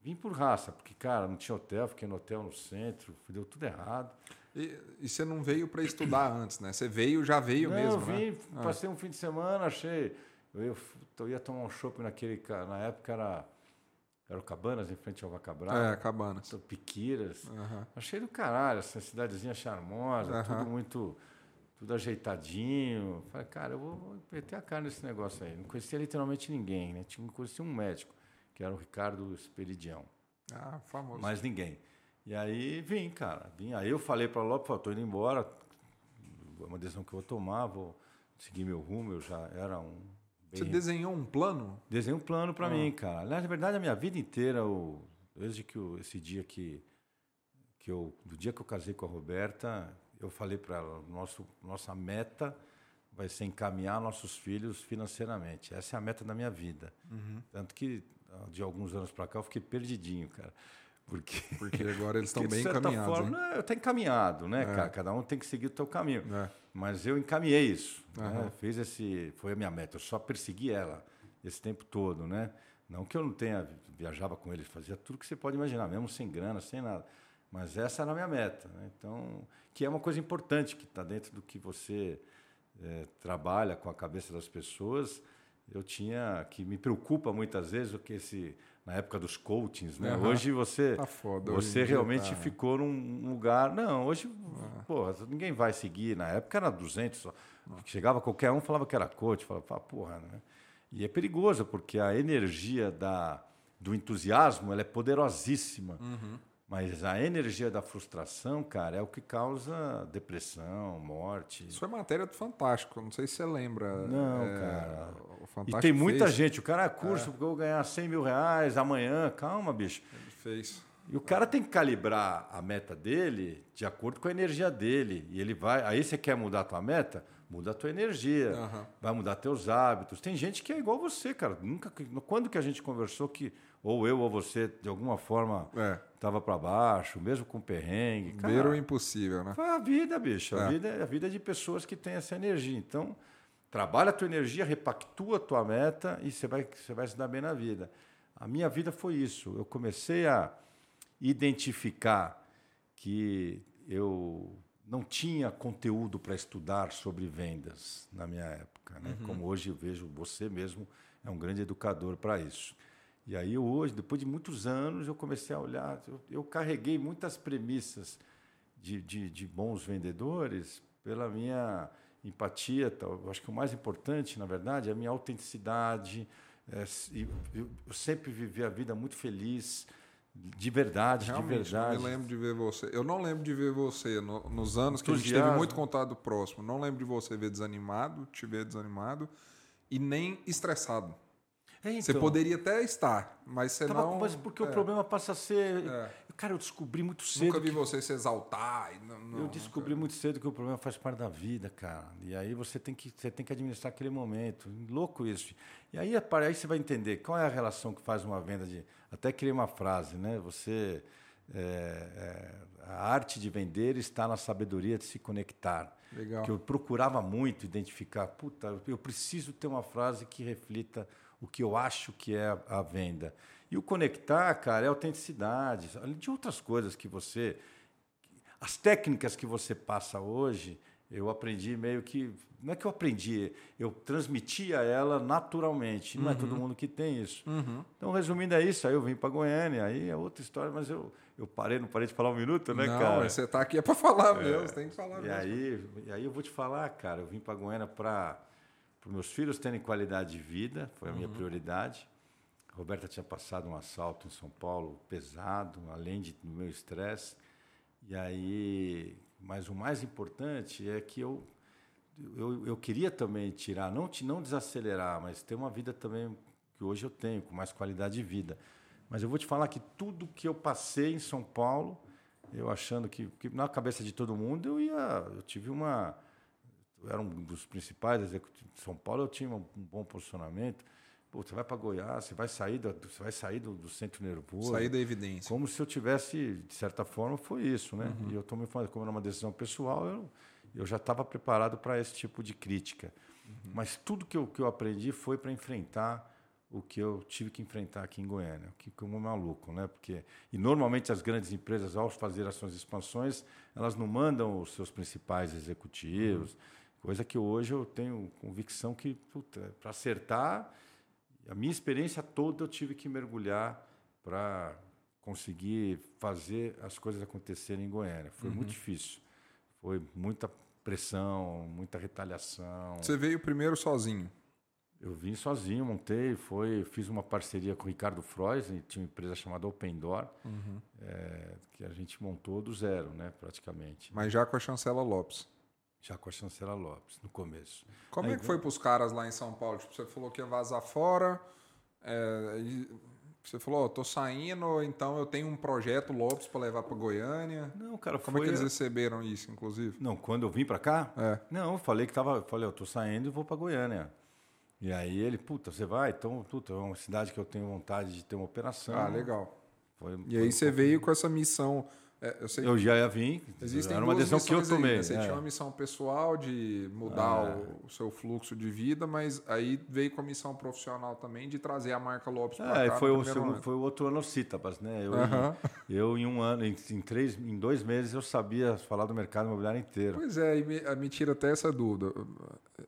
vim por raça, porque, cara, não tinha hotel, fiquei no hotel no centro, deu tudo errado. E, e você não veio para estudar antes, né? Você veio, já veio não, mesmo, eu vim, né? passei um fim de semana, achei... Eu ia, eu ia tomar um shopping naquele... Na época era... Era o Cabanas, em frente ao Vacabral. É, Cabanas. Piquiras. Uhum. Achei do caralho, essa cidadezinha charmosa, uhum. tudo muito tudo ajeitadinho. Falei, cara, eu vou, meter a cara nesse negócio aí. Não conhecia literalmente ninguém, né? Tinha, conhecia um médico, que era o Ricardo Esperidião. Ah, famoso. Mais ninguém. E aí vim, cara. Vim. Aí eu falei para Lopes, estou indo embora. É uma decisão que eu vou tomar, vou seguir meu rumo. Eu já era um. Você desenhou um plano? Desenhei um plano para ah. mim, cara. Na verdade, a minha vida inteira, o, desde que eu, esse dia que, que eu. Do dia que eu casei com a Roberta, eu falei para ela, nosso, nossa meta vai ser encaminhar nossos filhos financeiramente. Essa é a meta da minha vida. Uhum. Tanto que, ah, de alguns anos para cá, eu fiquei perdidinho, cara. Porque, [laughs] porque agora eles [laughs] estão bem encaminhados. Forma, não, eu tenho encaminhado, né, é. Cada um tem que seguir o seu caminho. É. Mas eu encaminhei isso. Uhum. Né? Fiz esse. Foi a minha meta. Eu só persegui ela esse tempo todo, né? Não que eu não tenha. Viajava com eles, fazia tudo que você pode imaginar, mesmo sem grana, sem nada. Mas essa era a minha meta. Né? Então, que é uma coisa importante que está dentro do que você é, trabalha com a cabeça das pessoas. Eu tinha que me preocupa muitas vezes o que esse na época dos coachings, né? Uhum. Hoje você tá foda, você realmente tá... ficou num lugar, não, hoje uhum. porra, ninguém vai seguir. Na época era 200 só. Uhum. Chegava qualquer um falava que era coach, falava, porra, né? E é perigoso porque a energia da do entusiasmo ela é poderosíssima. Uhum. Mas a energia da frustração, cara, é o que causa depressão, morte. Isso é matéria do Fantástico, não sei se você lembra. Não, é, cara. e tem muita fez. gente, o cara é curso, é. vou ganhar 100 mil reais amanhã. Calma, bicho. Ele fez. E o cara tem que calibrar a meta dele de acordo com a energia dele. E ele vai. Aí você quer mudar a tua meta? Muda a tua energia. Uhum. Vai mudar teus hábitos. Tem gente que é igual você, cara. Nunca. Quando que a gente conversou que ou eu ou você, de alguma forma, estava é. para baixo, mesmo com perrengue. Cara, o impossível, né? Foi a vida, bicho. A, é. vida, é a vida é de pessoas que têm essa energia. Então, trabalha a tua energia, repactua a tua meta e você vai, você vai se dar bem na vida. A minha vida foi isso. Eu comecei a identificar que eu não tinha conteúdo para estudar sobre vendas na minha época. Né? Uhum. Como hoje eu vejo você mesmo é um grande educador para isso. E aí hoje, depois de muitos anos, eu comecei a olhar, eu, eu carreguei muitas premissas de, de, de, bons vendedores pela minha empatia. Eu acho que o mais importante, na verdade, é a minha autenticidade. É, eu, eu sempre vivi a vida muito feliz, de verdade, Realmente, de verdade. Eu lembro de ver você. Eu não lembro de ver você no, nos anos que a gente teve muito contato próximo. Não lembro de você ver desanimado, te ver desanimado e nem estressado. É, então, você poderia até estar, mas você tava, não. Mas porque é. o problema passa a ser. É. Cara, eu descobri muito cedo. Nunca vi que... você se exaltar. Não, não, eu descobri muito cedo que o problema faz parte da vida, cara. E aí você tem que, você tem que administrar aquele momento. Louco isso. E aí, aí você vai entender qual é a relação que faz uma venda de. Até criei uma frase, né? Você. É, é, a arte de vender está na sabedoria de se conectar. Legal. Que eu procurava muito identificar. Puta, eu preciso ter uma frase que reflita o que eu acho que é a, venda. E o conectar, cara, é autenticidade, além de outras coisas que você. As técnicas que você passa hoje, eu aprendi meio que. Não é que eu aprendi, eu transmitia ela naturalmente. Não uhum. é todo uhum. mundo que tem isso. Uhum. Então, resumindo, é isso. Aí eu vim para Goiânia, aí é outra história, mas eu, eu parei, não parei de falar um minuto, né, não, cara? Você está aqui é para falar é. mesmo, tem que falar e mesmo. Aí, e aí eu vou te falar, cara, eu vim para Goiânia para para meus filhos terem qualidade de vida, foi a minha uhum. prioridade. A Roberta tinha passado um assalto em São Paulo pesado, além de, do meu estresse. E aí, mas o mais importante é que eu, eu, eu queria também tirar, não, não desacelerar, mas ter uma vida também que hoje eu tenho, com mais qualidade de vida. Mas eu vou te falar que tudo que eu passei em São Paulo, eu achando que, que na cabeça de todo mundo eu ia, eu tive uma, era um dos principais executivos de São Paulo, eu tinha um, um bom posicionamento. Pô, você vai para Goiás, você vai sair, do, você vai sair do, do, centro nervoso. Sair da evidência. Como se eu tivesse, de certa forma, foi isso, né? Uhum. E eu tomei, como era uma decisão pessoal, eu, eu já estava preparado para esse tipo de crítica. Uhum. Mas tudo que eu, que eu aprendi foi para enfrentar o que eu tive que enfrentar aqui em Goiânia, que como maluco, né? Porque e normalmente as grandes empresas ao fazer as suas expansões, elas não mandam os seus principais executivos, uhum. Coisa que hoje eu tenho convicção que para acertar, a minha experiência toda eu tive que mergulhar para conseguir fazer as coisas acontecerem em Goiânia. Foi uhum. muito difícil. Foi muita pressão, muita retaliação. Você veio primeiro sozinho? Eu vim sozinho, montei, foi, fiz uma parceria com o Ricardo Frois, tinha uma empresa chamada Open Door, uhum. é, que a gente montou do zero, né, praticamente. Mas já com a Chancela Lopes? Já com a Chancela Lopes, no começo. Como Aí, é que foi para os caras lá em São Paulo? Tipo, você falou que ia vazar fora, é, você falou, oh, tô saindo, então eu tenho um projeto Lopes para levar para Goiânia. Não, cara, Como é que eles receberam isso, inclusive? Não, quando eu vim para cá? É. Não, eu falei que tava, falei, eu tô saindo e vou para Goiânia. E aí ele, puta, você vai? Então, puta, é uma cidade que eu tenho vontade de ter uma operação. Ah, legal. Foi, e aí você veio com essa missão é, eu, sei eu já ia vir. Existem era uma decisão que eu tomei. Aí, né? Você é. tinha uma missão pessoal de mudar ah. o, o, seu fluxo de vida, mas aí veio com a missão profissional também de trazer a marca Lopes para é, cá. Foi o, segundo, foi o outro ano Citabas, né? Eu, eu, em um ano, em, em, três, em dois meses, eu sabia falar do mercado imobiliário inteiro. Pois é, e me, me tira até essa dúvida.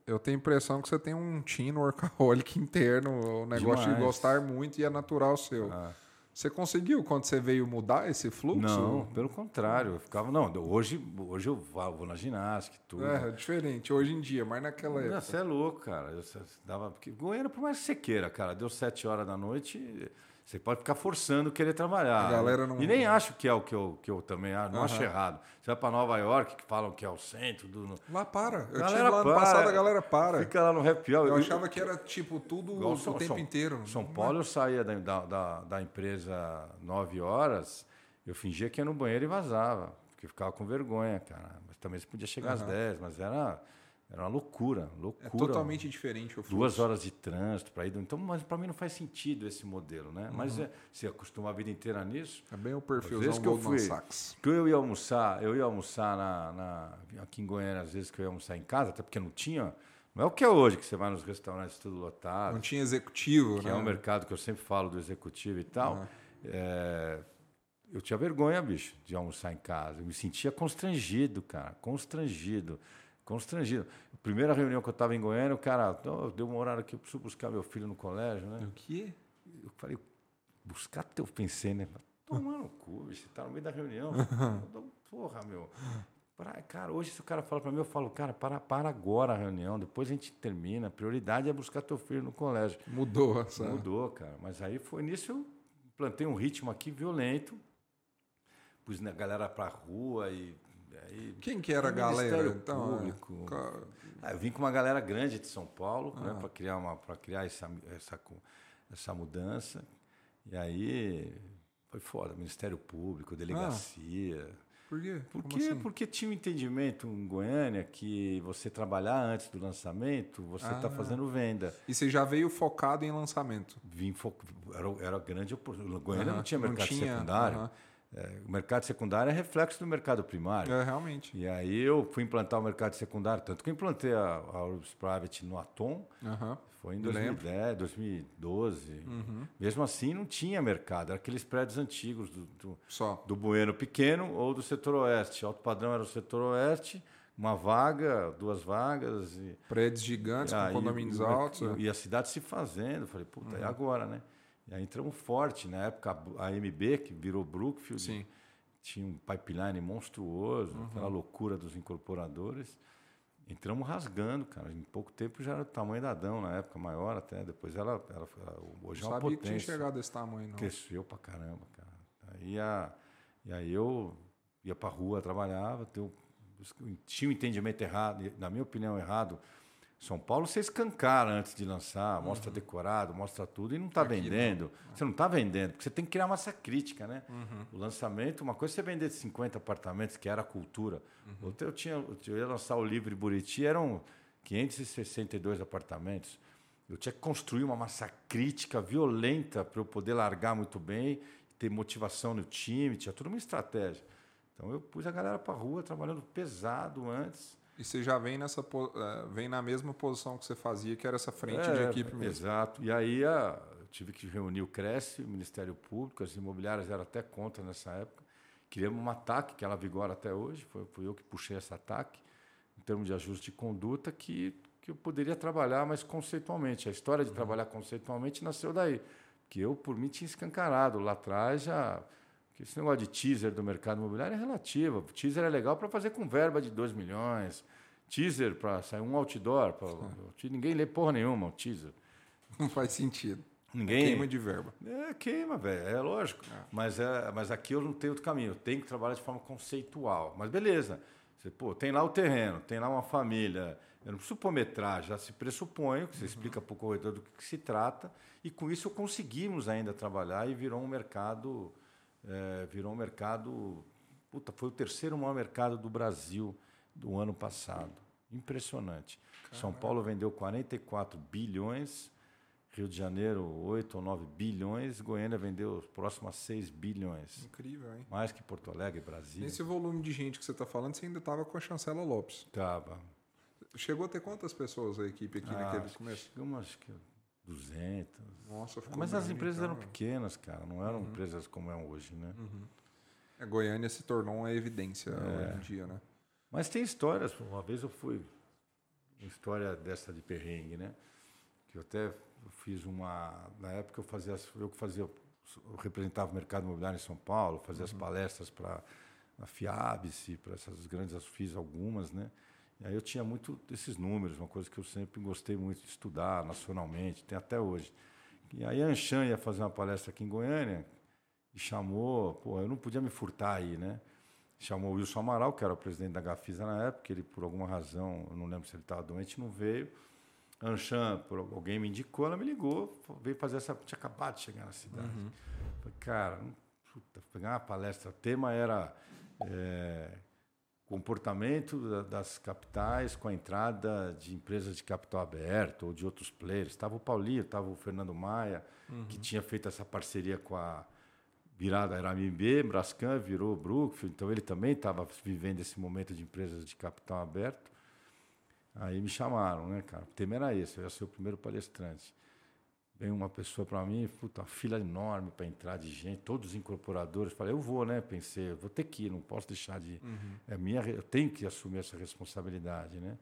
Eu tenho a impressão que você tem um tino workaholic [laughs] interno, o negócio Demais. de gostar muito e é natural seu. Ah. Você conseguiu quando você veio mudar esse fluxo? Não, pelo contrário. Eu ficava, não, hoje, hoje eu vou na ginástica e tudo. É, diferente, hoje em dia, mas naquela época. Você é louco, cara. Eu, dava, porque Goiânia, por mais que você queira, cara, deu sete horas da noite você pode ficar forçando querer trabalhar. A galera não... E nem acho que é o que eu, que eu também acho, não uhum. acho errado. Você vai para Nova York, que falam que é o centro do. Lá para. Eu tive lá no passado, a galera para. Fica lá no happy hour. Eu, eu achava que era tipo tudo o São, tempo São, inteiro. São Paulo, eu saía da, da, da empresa nove horas, eu fingia que ia no banheiro e vazava. Porque ficava com vergonha, cara. Mas também você podia chegar uhum. às dez, mas era era uma loucura, loucura. É totalmente diferente o fluxo. Duas horas de trânsito para ir. Então, mas para mim não faz sentido esse modelo, né? Uhum. Mas é, se acostuma a vida inteira nisso. É bem o perfil do que eu fui, Sachs. que eu ia almoçar, eu ia almoçar na, na, aqui em Goiânia às vezes que eu ia almoçar em casa, até porque não tinha. Não é o que é hoje, que você vai nos restaurantes tudo lotado. Não tinha executivo, que né? é um mercado que eu sempre falo do executivo e tal. Uhum. É, eu tinha vergonha, bicho, de almoçar em casa. Eu me sentia constrangido, cara, constrangido constrangido. Primeira reunião que eu estava em Goiânia, o cara, oh, deu uma hora aqui, eu preciso buscar meu filho no colégio, né? O quê? Eu falei, buscar teu pensei, né? Toma no cu, bicho, você tá no meio da reunião. [laughs] Porra, meu. Para, cara, hoje se o cara fala para mim, eu falo, cara, para, para agora a reunião, depois a gente termina. A prioridade é buscar teu filho no colégio. Mudou, sabe? Mudou, cara. Mas aí foi nisso eu plantei um ritmo aqui violento, pus a galera pra rua e Aí, Quem que era a galera? Então. Público. É... Ah, eu vim com uma galera grande de São Paulo né, ah. né, para criar, uma, criar essa, essa, essa mudança. E aí foi foda. Ministério Público, delegacia. Ah. Por quê? Porque, assim? porque tinha um entendimento em Goiânia que você trabalhar antes do lançamento, você está ah. fazendo venda. E você já veio focado em lançamento? Vim fo... era, era grande oportunidade. Goiânia não tinha mercado não tinha, secundário. É, o mercado secundário é reflexo do mercado primário. É, realmente. E aí eu fui implantar o mercado secundário, tanto que eu implantei a, a Urbs Private no Atom, uhum. foi em 2010, 2012. Uhum. Mesmo assim, não tinha mercado, eram aqueles prédios antigos do, do, Só. do Bueno Pequeno ou do setor oeste. Alto padrão era o setor oeste, uma vaga, duas vagas. E, Prédios gigantes, com condomínios altos. E, é. e, a cidade se fazendo. Falei, puta, uhum. e agora, né? E aí entramos forte. Na época, a MB, que virou Brookfield, Sim. tinha um pipeline monstruoso, uhum. aquela loucura dos incorporadores. Entramos rasgando, cara. Em pouco tempo já era o tamanho da Adão, na época, maior até. Depois ela, ela, ela hoje é uma sabia potência. que tinha chegado desse tamanho, não. Cresceu pra caramba, cara. Aí a, e aí eu ia pra rua, trabalhava, tinha um entendimento errado, na minha opinião, errado, São Paulo você escancara antes de lançar, mostra uhum. decorado, mostra tudo e não está vendendo. Não. Você não está vendendo, porque você tem que criar massa crítica, né? Uhum. O lançamento, uma coisa é você vender 50 apartamentos, que era a cultura. Uhum. Outra, eu, tinha, eu ia lançar o Livre Buriti, eram 562 apartamentos. Eu tinha que construir uma massa crítica violenta para eu poder largar muito bem, ter motivação no time, tinha toda uma estratégia. Então eu pus a galera para rua trabalhando pesado antes e você já vem nessa é, vem na mesma posição que você fazia, que era essa frente é, de equipe mesmo. Exato. E aí a, eu tive que reunir o Cresce, o Ministério Público, as imobiliárias eram até contra nessa época. Criamos uma ataque que ela vigora até hoje, foi, foi eu que puxei essa ataque, em termos de ajuste de conduta, que, que eu poderia trabalhar mais conceitualmente. A história de uhum. trabalhar conceitualmente nasceu daí. Que eu, por mim, tinha escancarado. Lá atrás já porque esse negócio de teaser do mercado imobiliário é relativo. Teaser é legal para fazer com verba de 2 milhões. Teaser para sair um outdoor. Pra, ninguém lê porra nenhuma, o teaser. Não faz sentido. Ninguém... Queima de verba. É, queima, velho. É lógico. É. Mas, é, mas aqui eu não tenho outro caminho. Eu tenho que trabalhar de forma conceitual. Mas beleza. Você, pô, tem lá o terreno, tem lá uma família. Eu não preciso pôr metragem, já se pressupõe, que você uhum. explica para o corretor do que, que se trata. E com isso conseguimos ainda trabalhar e virou um mercado é, virou um mercado. Puta, foi o terceiro maior mercado do Brasil do ano passado. Impressionante. Caramba. São Paulo vendeu 44 bilhões, Rio de Janeiro 8 ou 9 bilhões, Goiânia vendeu os próximos 6 bilhões. Incrível, hein? Mais que Porto Alegre, Brasil. Nesse volume de gente que você está falando, você ainda estava com a Chancela Lopes. Tava. Chegou a ter quantas pessoas a equipe aqui ah, naquele começo? Chegamos, acho que 200. Nossa, ficou Mas as empresas então, eram pequenas, cara, não eram uhum. empresas como é hoje, né? Uhum. A Goiânia se tornou uma evidência é. hoje em dia, né? Mas tem histórias. Uma vez eu fui. Uma história dessa de perrengue, né? Que eu até fiz uma. Na época eu fazia. Eu que fazia. Eu representava o mercado imobiliário em São Paulo, fazia uhum. as palestras para a FIABS, para essas grandes. Eu fiz algumas, né? E aí eu tinha muito desses números, uma coisa que eu sempre gostei muito de estudar nacionalmente, tem até hoje. E aí a Anshan ia fazer uma palestra aqui em Goiânia e chamou, pô, eu não podia me furtar aí, né? Chamou o Wilson Amaral, que era o presidente da Gafisa na época, ele por alguma razão, eu não lembro se ele estava doente, não veio. Anshan, alguém me indicou, ela me ligou, veio fazer essa. Tinha acabado de chegar na cidade. Uhum. Falei, cara, puta, pegar uma palestra, o tema era. É, comportamento das capitais com a entrada de empresas de capital aberto ou de outros players. Estava o Paulinho, estava o Fernando Maia, uhum. que tinha feito essa parceria com a virada era MB, Brascan virou Brookfield, então ele também estava vivendo esse momento de empresas de capital aberto. Aí me chamaram, né, cara? O tema era esse, eu ia ser o primeiro palestrante. Veio uma pessoa para mim, puta, uma fila enorme para entrar de gente, todos os incorporadores. Falei, eu vou, né? Pensei, eu vou ter que ir, não posso deixar de. Uhum. É minha, eu tenho que assumir essa responsabilidade, né?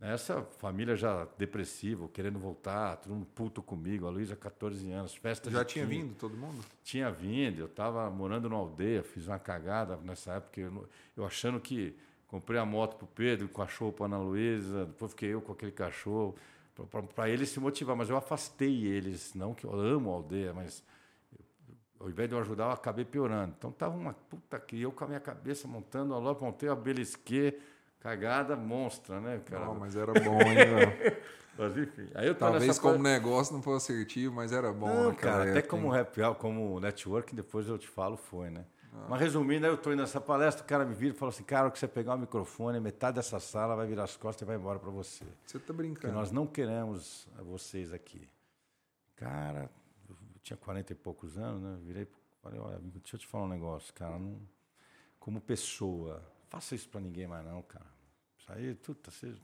Essa família já depressiva, querendo voltar, todo mundo puto comigo. A Luísa, 14 anos, festa Já tinha vindo todo mundo? Tinha vindo, eu estava morando numa aldeia, fiz uma cagada nessa época, eu, eu achando que comprei a moto para o Pedro, o cachorro para Ana Luísa, depois fiquei eu com aquele cachorro para eles se motivar, mas eu afastei eles, não que eu amo a aldeia, mas eu, ao invés de eu ajudar, eu acabei piorando. Então tava uma puta que eu com a minha cabeça montando loja, montei a belisquê, cagada monstra, né, cara? Não, mas era bom, hein, [laughs] Mas enfim, aí eu Talvez como coisa... negócio não fosse assertivo, mas era bom. Não, cara, até como rap, como network, depois eu te falo, foi, né? Ah. Mas resumindo, aí eu estou indo nessa palestra, o cara me vira e fala assim, cara, que você pegar o microfone, metade dessa sala vai virar as costas e vai embora para você. Você está brincando. Porque nós não queremos vocês aqui. Cara, eu tinha 40 e poucos anos, né? Virei falei, olha, amigo, deixa eu te falar um negócio, cara, não, como pessoa, faça isso para ninguém mais não, cara. Isso aí, tudo, você,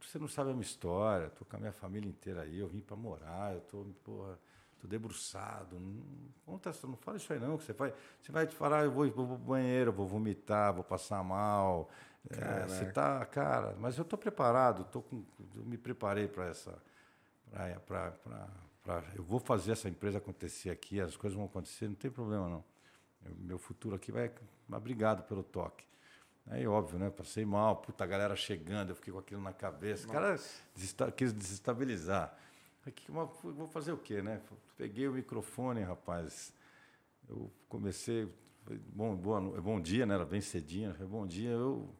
você não sabe a minha história, estou com a minha família inteira aí, eu vim para morar, eu estou, porra Tô debruçado. Não, conta, não fala isso aí não, que você vai, você vai te falar, eu vou, vou pro banheiro, vou vomitar, vou passar mal. É, você tá, cara, mas eu tô preparado, tô com, eu me preparei para essa para eu vou fazer essa empresa acontecer aqui, as coisas vão acontecer, não tem problema não. Eu, meu futuro aqui vai, obrigado pelo toque. Aí, óbvio, né? Passei mal, puta, a galera chegando, eu fiquei com aquilo na cabeça. O cara quis desestabilizar. Vou fazer o quê, né? Peguei o microfone, rapaz. Eu comecei. Bom, boa, bom dia, né? Era bem cedinho. Falei, bom dia. Eu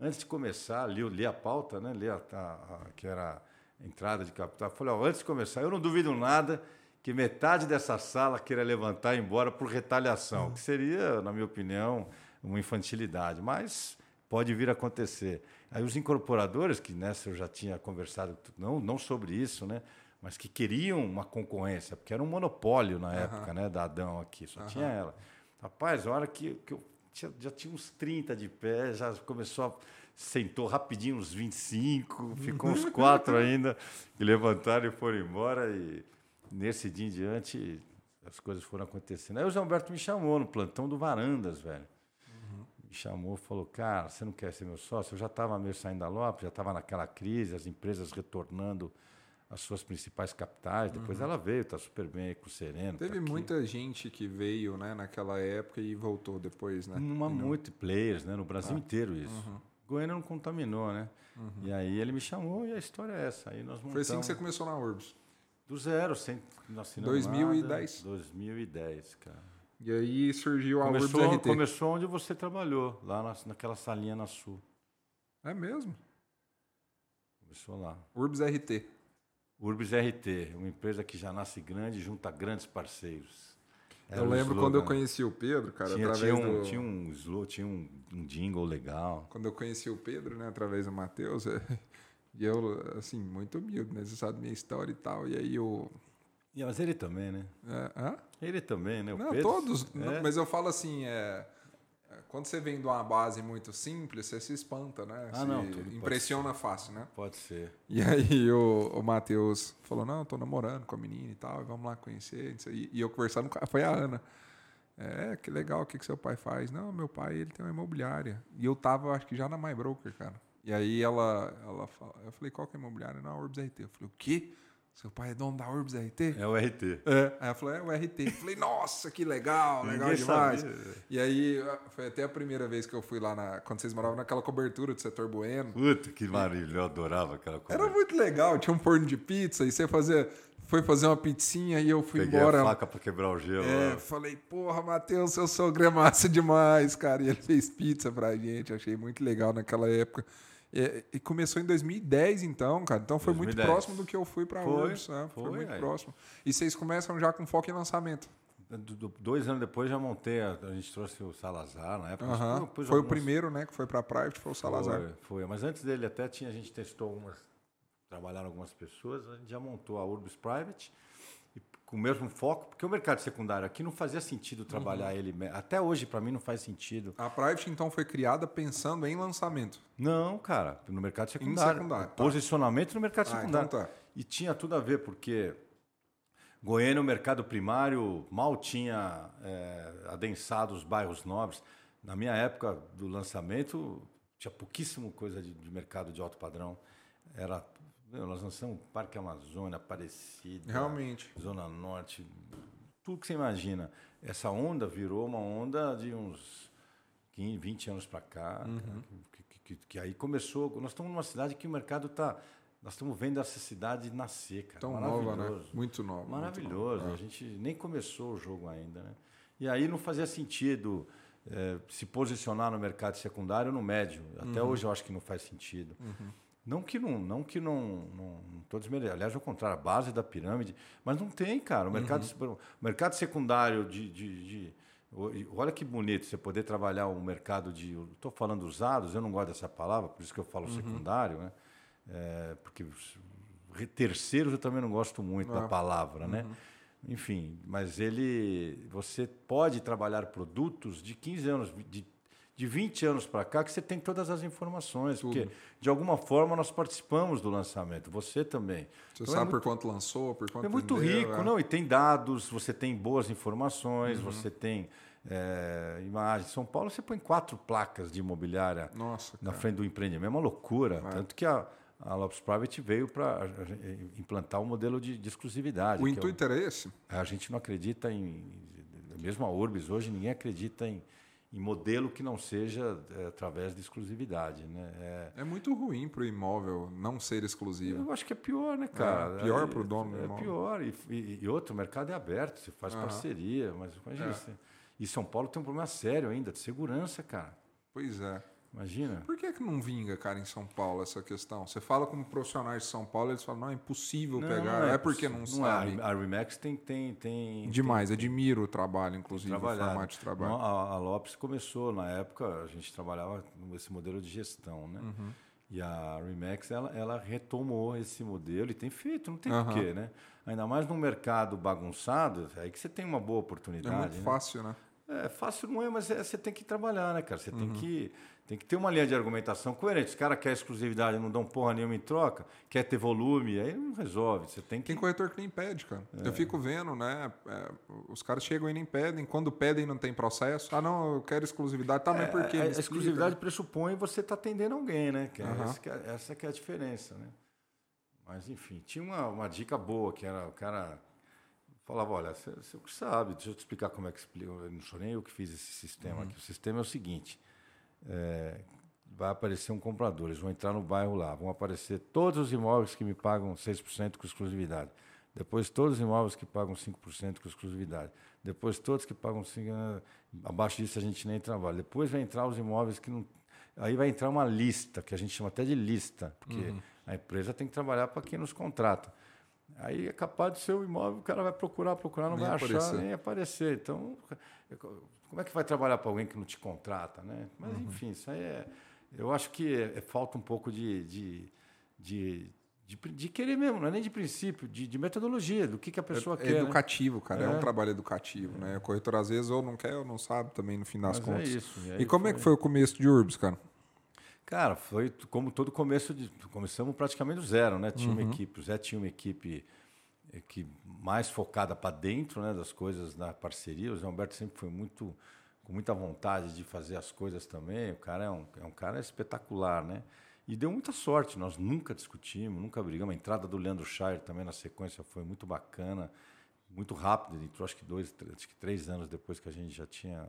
Antes de começar, li, li a pauta, né? Li a, a, a, que era a entrada de capital. Falei, ó, antes de começar, eu não duvido nada que metade dessa sala queira levantar e ir embora por retaliação, que seria, na minha opinião, uma infantilidade, mas pode vir a acontecer. Aí os incorporadores, que nessa eu já tinha conversado, não, não sobre isso, né? Mas que queriam uma concorrência, porque era um monopólio na época né, da Adão aqui, só tinha ela. Rapaz, a hora que, que eu tinha, já tinha uns 30 de pé, já começou a. Sentou rapidinho uns 25, ficou uns quatro [laughs] ainda, e levantaram e foram embora. E nesse dia em diante, as coisas foram acontecendo. Aí o Zé Humberto me chamou no plantão do Varandas, velho. Uhum. Me chamou, falou: Cara, você não quer ser meu sócio? Eu já estava meio saindo da Lopes, já estava naquela crise, as empresas retornando as suas principais capitais. Depois uhum. ela veio, está super bem com o Sereno. Tá Teve tá muita gente que veio né, naquela época e voltou depois, né? Uma multiplayers, né? No Brasil ah. inteiro isso. Uhum. Goiânia não contaminou, né? Uhum. E aí ele me chamou e a história é essa. Aí nós montamos... Foi assim que você começou na Urbs? Do zero, sem 2010? Nada, 2010, cara. E aí surgiu a começou, Urbs RT. Começou onde você trabalhou, lá na, naquela salinha na Sul. É mesmo? Começou lá. Urbs RT. Urbis RT, uma empresa que já nasce grande e junta grandes parceiros. Era eu lembro quando eu conheci o Pedro, cara, tinha, através tinha um, do... Tinha um slow, tinha um, um jingle legal. Quando eu conheci o Pedro, né, através do Matheus, é... e eu, assim, muito humilde, né, você sabe minha história e tal, e aí eu... Mas ele também, né? É, hã? Ele também, né? O não, Pedro, todos, é. não, mas eu falo assim, é quando você vem de uma base muito simples, você se espanta, né? Ah, se não, impressiona fácil, né? Pode ser. E [laughs] aí o, o Matheus falou, não, tô namorando com a menina e tal, vamos lá conhecer. E, e eu conversando com foi a Ana. É, que legal, o que, que seu pai faz? Não, meu pai, ele tem uma imobiliária. E eu tava, acho que já na My Broker, cara. E aí ela, ela fala, eu falei, qual que é a imobiliária? Não, a Orbs RT. Eu falei, o quê? Seu pai é dono da Urbs RT? É o RT. É. Aí ela falou, é o RT. Eu falei, nossa, que legal, legal Ninguém demais. Sabia. E aí, foi até a primeira vez que eu fui lá, na, quando vocês moravam naquela cobertura do setor bueno. Puta, que maravilha, eu adorava aquela cobertura. Era muito legal, tinha um forno de pizza, e você fazia, foi fazer uma pizzinha e eu fui Peguei embora. a faca pra quebrar o gelo. É, falei, porra, Matheus, seu sogro é massa demais, cara. E ele fez pizza pra gente, achei muito legal naquela época. E, e, começou em 2010, então, cara. Então foi 2010. muito próximo do que eu fui para a URBS. Né? Foi, foi, muito aí. próximo. E vocês começam já com foco em lançamento. Dois anos depois já montei, a, a gente trouxe o Salazar na época. Uhum. Foi algumas... o primeiro, né, que foi para a Private, foi o Salazar. Foi, foi, mas antes dele até tinha, a gente testou algumas, trabalharam algumas pessoas, a gente já montou a Urbis Private com o mesmo foco, porque o mercado secundário aqui não fazia sentido trabalhar uhum. ele. Até hoje, para mim, não faz sentido. A Private, então, foi criada pensando em lançamento? Não, cara, no mercado secundário. Em secundário tá. Posicionamento no mercado ah, secundário. Então tá. E tinha tudo a ver, porque Goiânia, o mercado primário, mal tinha é, adensado os bairros nobres. Na minha época do lançamento, tinha pouquíssimo coisa de, de mercado de alto padrão. Era meu, nós lançamos Parque Amazônia, Aparecida, Realmente. Zona Norte, tudo que você imagina. Essa onda virou uma onda de uns 15, 20 anos para cá, uhum. que, que, que, que, aí começou. Nós estamos numa cidade que o mercado está. Nós estamos vendo essa cidade nascer, cara. Tão nova, né? Muito nova. Maravilhoso. Muito A gente nem começou o jogo ainda, né? E aí não fazia sentido é, se posicionar no mercado secundário no médio. Até uhum. hoje eu acho que não faz sentido. Uhum. Não que não, não que não, não, não tô desmerecendo. Aliás, ao contrário, a base da pirâmide, mas não tem, cara. O mercado, uhum. o mercado secundário de, de, de, Olha que bonito você poder trabalhar o mercado de. Estou falando usados, eu não gosto dessa palavra, por isso que eu falo uhum. secundário, né? É, porque terceiros eu também não gosto muito da ah. palavra, né? uhum. né? Enfim, mas ele. Você pode trabalhar produtos de 15 anos, de de 20 anos para cá que você tem todas as informações, Tudo. porque de alguma forma nós participamos do lançamento, você também. Você então, é sabe é muito, por quanto lançou, por quanto É muito vendeu, rico, é. não? E tem dados, você tem boas informações, uhum. você tem é, imagens. São Paulo você põe quatro placas de imobiliária Nossa, na frente do empreendimento, é uma loucura. É. Tanto que a, a Lopes Private veio para implantar um modelo de, de exclusividade. O é intuito é era esse? A gente não acredita em. Mesmo a Urbis hoje, ninguém acredita em em modelo que não seja é, através de exclusividade. Né? É, é muito ruim para o imóvel não ser exclusivo. Eu acho que é pior, né, cara? É, pior para o dono é, do É pior. E, e, e, outro, o mercado é aberto, você faz uhum. parceria, mas imagina. É. E São Paulo tem um problema sério ainda de segurança, cara. Pois é. Imagina. Por que, que não vinga, cara, em São Paulo essa questão? Você fala com profissionais de São Paulo, eles falam, não, é impossível não, pegar. Não é, é, porque não, não sabe. É. A Remax tem. tem, tem Demais, tem, admiro o trabalho, inclusive, o formato de trabalho. A, a, Lopes começou, na época, a gente trabalhava nesse modelo de gestão, né? Uhum. E a Remax, ela, ela retomou esse modelo e tem feito, não tem uhum. porquê, né? Ainda mais num mercado bagunçado, é aí que você tem uma boa oportunidade. É muito né? fácil, né? É, fácil não é, mas é, você tem que trabalhar, né, cara? Você uhum. tem, que, tem que ter uma linha de argumentação coerente. Os caras querem exclusividade não dão porra nenhuma em troca, quer ter volume, aí não resolve. Você tem que... Tem corretor que nem pede, cara. É. Eu fico vendo, né? É, os caras chegam e nem pedem. Quando pedem, não tem processo. Ah, não, eu quero exclusividade. Tá, mas por quê? A, a exclusividade pressupõe você tá atendendo alguém, né? Que uhum. essa, que é, essa que é a diferença, né? Mas, enfim, tinha uma, uma dica boa, que era o cara falava, olha, você, você sabe, deixa eu te explicar como é que explica. Não sou nem eu que fiz esse sistema uhum. aqui. O sistema é o seguinte: é, vai aparecer um comprador, eles vão entrar no bairro lá, vão aparecer todos os imóveis que me pagam 6% com exclusividade. Depois todos os imóveis que pagam 5% com exclusividade. Depois todos que pagam 5%, abaixo disso a gente nem trabalha. Depois vai entrar os imóveis que não. Aí vai entrar uma lista, que a gente chama até de lista, porque uhum. a empresa tem que trabalhar para quem nos contrata. Aí é capaz de ser o imóvel, o cara vai procurar, procurar, não nem vai aparecer. achar, nem aparecer. Então, como é que vai trabalhar para alguém que não te contrata, né? Mas, uhum. enfim, isso aí é... Eu acho que é, é falta um pouco de, de, de, de, de, querer mesmo, não é nem de princípio, de, de metodologia, do que, que a pessoa é, quer. É educativo, né? cara, é. é. um trabalho educativo, né? O corretor às vezes ou não quer ou não sabe também no fim das Mas é contas. É isso. E, e como foi... é que foi o começo de Urbs, cara? Cara, foi como todo começo de. Começamos praticamente do zero, né? Tinha uhum. uma equipe, o Zé tinha uma equipe eh, que mais focada para dentro né, das coisas da parceria. O Zé Humberto sempre foi muito com muita vontade de fazer as coisas também. O cara é um, é um cara espetacular, né? E deu muita sorte, nós nunca discutimos, nunca brigamos. A entrada do Leandro Shire também na sequência foi muito bacana, muito rápido. Ele entrou acho que dois, acho que três anos depois que a gente já tinha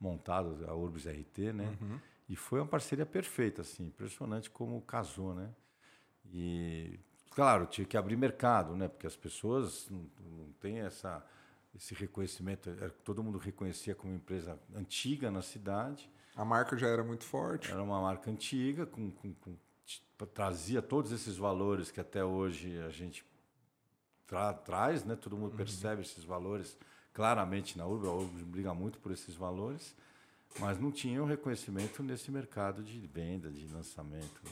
montado a Urbis RT, né? Uhum. E foi uma parceria perfeita, assim, impressionante como casou, né? E, claro, tinha que abrir mercado, né? Porque as pessoas não, não têm essa, esse reconhecimento. É, todo mundo reconhecia como empresa antiga na cidade. A marca já era muito forte. Era uma marca antiga, com, com, com trazia todos esses valores que até hoje a gente tra traz, né? Todo mundo uhum. percebe esses valores claramente na Urba. A Urba briga muito por esses valores. Mas não tinha o reconhecimento nesse mercado de venda, de lançamento. Né?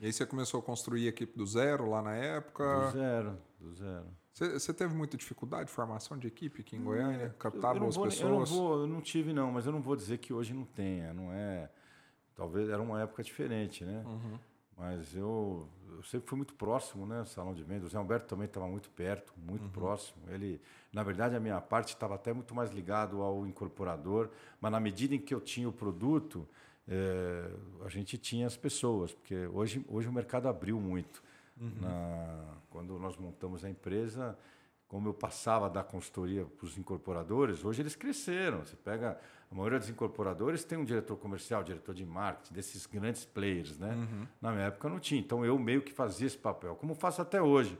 E aí você começou a construir a equipe do zero lá na época? Do zero, do zero. Você, você teve muita dificuldade de formação de equipe aqui em Goiânia? Captar boas vou, pessoas? Eu não, vou, eu não tive, não, mas eu não vou dizer que hoje não tenha. Não é. Talvez era uma época diferente, né? Uhum. Mas eu, eu sempre fui muito próximo, né? Salão de vendas. O Zé Humberto também estava muito perto, muito uhum. próximo. Ele, na verdade, a minha parte estava até muito mais ligado ao incorporador, mas na medida em que eu tinha o produto, é, a gente tinha as pessoas, porque hoje, hoje o mercado abriu muito. Uhum. Na, quando nós montamos a empresa, como eu passava da consultoria para os incorporadores, hoje eles cresceram. Você pega a maioria dos incorporadores tem um diretor comercial, diretor de marketing, desses grandes players, né? Uhum. Na minha época não tinha. Então eu meio que fazia esse papel, como faço até hoje,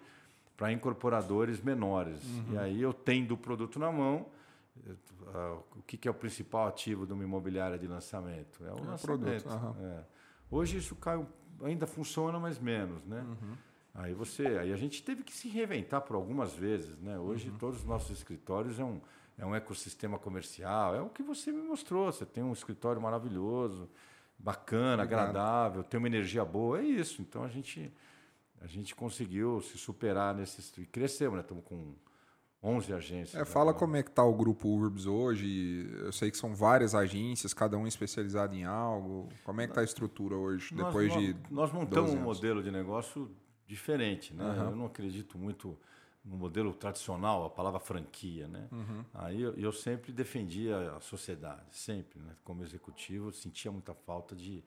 para incorporadores menores. Uhum. E aí eu tendo o produto na mão, uh, o que, é o principal ativo de uma imobiliária de lançamento? É o é lançamento. Uhum. É. Hoje isso ainda funciona, mas menos, né? Uhum. Aí você, aí a gente teve que se reinventar por algumas vezes, né? Hoje uhum. todos os nossos escritórios é um é um ecossistema comercial, é o que você me mostrou. Você tem um escritório maravilhoso, bacana, Obrigado. agradável, tem uma energia boa, é isso. Então a gente a gente conseguiu se superar nesses e crescemos, né? Estamos com 11 agências. É, fala como é que está o grupo Urbs hoje. Eu sei que são várias agências, cada um especializado em algo. Como é que está a estrutura hoje, nós, depois nós, de Nós montamos um modelo de negócio diferente, né? Uhum. Eu não acredito muito no modelo tradicional, a palavra franquia, né? Uhum. Aí eu, eu, sempre defendia a sociedade, sempre, né? Como executivo, sentia muita falta de,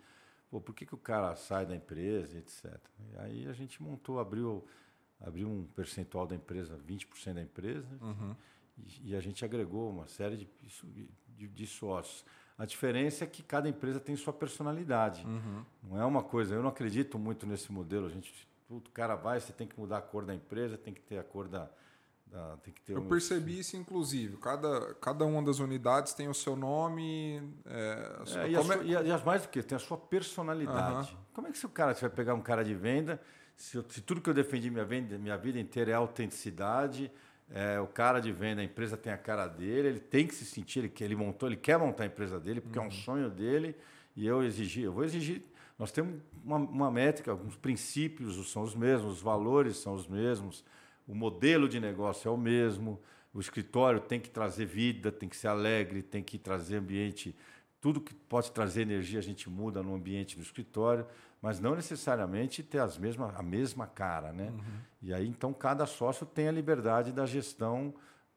pô, por que, que o cara sai da empresa, etc. E aí a gente montou, abriu, abriu um percentual da empresa, 20% da empresa, uhum. e, e, a gente agregou uma série de, de, de, sócios. A diferença é que cada empresa tem sua personalidade. Uhum. Não é uma coisa, eu não acredito muito nesse modelo, a gente o cara vai, você tem que mudar a cor da empresa, tem que ter a cor da, tem que ter Eu um- percebi isso, inclusive. Cada, cada uma das unidades tem o seu nome. É, a sua- É, e, a é- sua- a- e as mais do que? Tem a sua personalidade. Como é que se o cara você vai pegar um cara de venda, se, eu- se tudo que eu defendi minha, venda, minha vida inteira é autenticidade, é, o cara de venda, a empresa tem a cara dele, ele tem que se sentir, ele, ele montou, ele quer montar a empresa dele, porque Uhum. é um sonho dele, e eu exigir, eu vou exigir. Nós temos uma, uma métrica, alguns princípios são os mesmos, os valores são os mesmos, o modelo de negócio é o mesmo, o escritório tem que trazer vida, tem que ser alegre, tem que trazer ambiente. Tudo que pode trazer energia a gente muda no ambiente do escritório, mas não necessariamente ter as mesma, a mesma cara. Né? Uhum. E aí, então, cada sócio tem a liberdade da gestão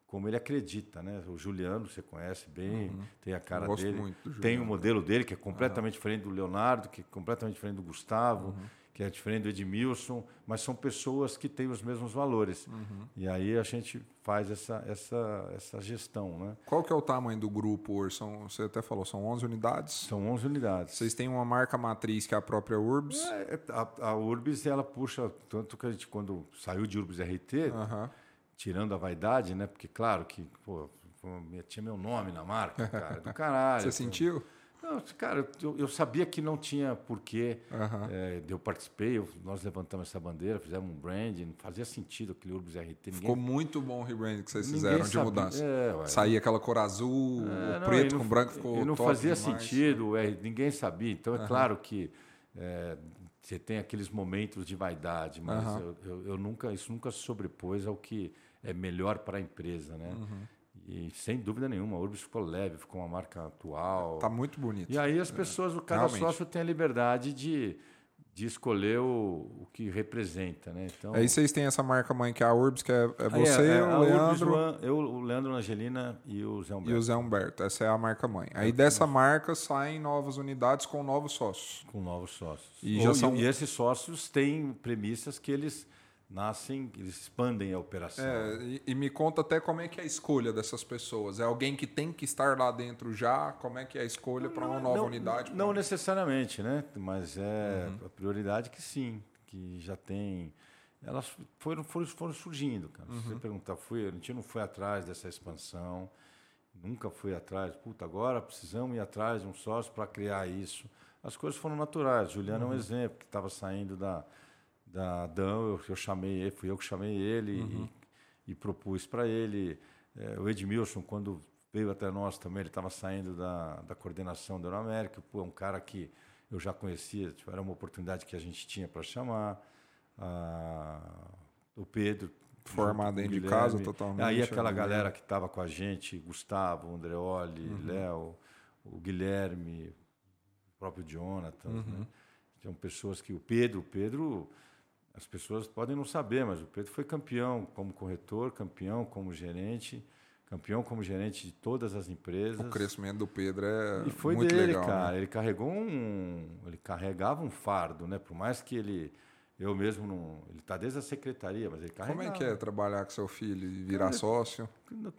como ele acredita. Né? O Juliano, você conhece bem, tem a cara Uhum. gosto dele. muito do tem o Juliano. modelo dele, que é completamente diferente do Leonardo, que é completamente diferente do Gustavo, que é diferente do Edmilson, mas são pessoas que têm os mesmos valores. E aí a gente faz essa, essa, essa gestão. Né? Qual que é o tamanho do grupo? São, você até falou, são 11 unidades. São 11 unidades. Vocês têm uma marca matriz que é a própria Urbs. É, a, a Urbis, ela puxa, tanto que a gente, quando saiu de Urbis RT. Tirando a vaidade, né? Porque, claro, que, pô, tinha meu nome na marca, cara, do [laughs] caralho. Você sentiu? Não, cara, eu, eu sabia que não tinha porquê. Aham. É, eu participei, eu- nós levantamos essa bandeira, fizemos um branding, não fazia sentido aquele Urbis RT. Ninguém, Ficou muito bom o rebrand que vocês fizeram de mudança. É. Saía aquela cor azul, É, o não, preto e com não- branco ficou E não fazia demais. sentido, é, ninguém sabia. Então, é claro que é, você tem aqueles momentos de vaidade, mas eu, eu- eu nunca, isso nunca se sobrepôs ao que é melhor para a empresa. Né? Uhum. E sem dúvida nenhuma, a Urbis ficou leve, ficou uma marca atual. Tá muito bonito. E aí as pessoas, o cada Realmente. sócio tem a liberdade de, de escolher o, o que representa. Né? Então, Aí vocês têm essa marca mãe que é a Urbs, que é, é Aí você, é, o Urbis, Leandro An- eu, o Leandro Angelina e o Zé e Humberto. o Zé Humberto. Essa é a marca mãe. É Aí dessa marca saem novas unidades com novos sócios. com novos sócios. E Ou- já são- e esses sócios têm premissas que eles nascem, eles expandem a operação. É, e, e me conta até como é que é a escolha dessas pessoas. É alguém que tem que estar lá dentro já? Como é que é a escolha para uma nova não, unidade? Não necessariamente, né? Mas é Uhum. a prioridade que sim, que já tem. Elas foram, foram, foram surgindo, cara. Se Uhum. você perguntar, foi, a gente não foi atrás dessa expansão, nunca foi atrás. Puta, agora precisamos ir atrás de um sócio para criar isso. As coisas foram naturais. Juliano Uhum. é um exemplo, que estava saindo da, da Adão, eu, eu chamei ele, fui eu que chamei ele Uhum. e, e propus para ele. É, o Edmilson, quando veio até nós também, ele estava saindo da, da coordenação da Euroamérica, pô, é um cara que eu já conhecia, tipo, era uma oportunidade que a gente tinha para chamar. Ah, o Pedro. Formado dentro de casa, totalmente, Aí aquela o galera que estava com a gente, Gustavo, Andreoli, Uhum. Léo, o Guilherme, o próprio Jonathan. Uhum. Né? São pessoas que. O Pedro, o Pedro, as pessoas podem não saber, mas o Pedro foi campeão como corretor, campeão como gerente, campeão como gerente de todas as empresas. O crescimento do Pedro é E foi muito dele, legal. né? cara. Ele carregou um. Ele carregava um fardo, né? Por mais que ele. Eu mesmo não. Ele está desde a secretaria, mas ele carregava. Como é que é trabalhar com seu filho e virar sócio?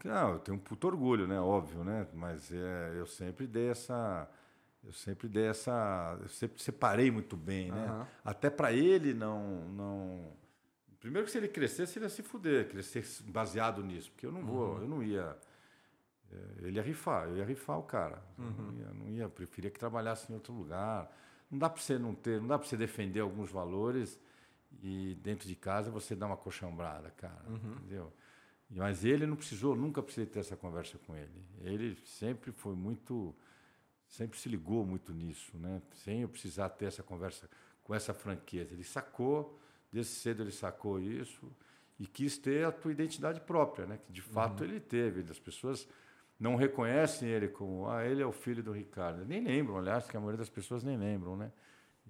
Não, eu tenho um puto orgulho, né? Óbvio, né? Mas é, eu sempre dei essa. Eu sempre dei essa. Eu sempre separei muito bem, né? Aham. Até para ele não, não. Primeiro que se ele crescesse, ele ia se fuder, crescer baseado nisso. Porque eu não vou, Uhum. eu não ia. é, Ele ia rifar, eu ia rifar o cara. Eu Uhum. Não, ia, não ia, preferia que trabalhasse em outro lugar. Não dá para você não ter, não dá para você defender alguns valores e dentro de casa você dá uma coxambrada, cara. Uhum. Entendeu? Mas ele não precisou, nunca precisei ter essa conversa com ele. Ele sempre foi muito, sempre se ligou muito nisso, né? Sem eu precisar ter essa conversa com essa franqueza. Ele sacou, desde cedo ele sacou isso e quis ter a tua identidade própria, né? Que de fato ele teve. As pessoas não reconhecem ele como, ah, ele é o filho do Ricardo. Nem lembram, aliás, que a maioria das pessoas nem lembram, né?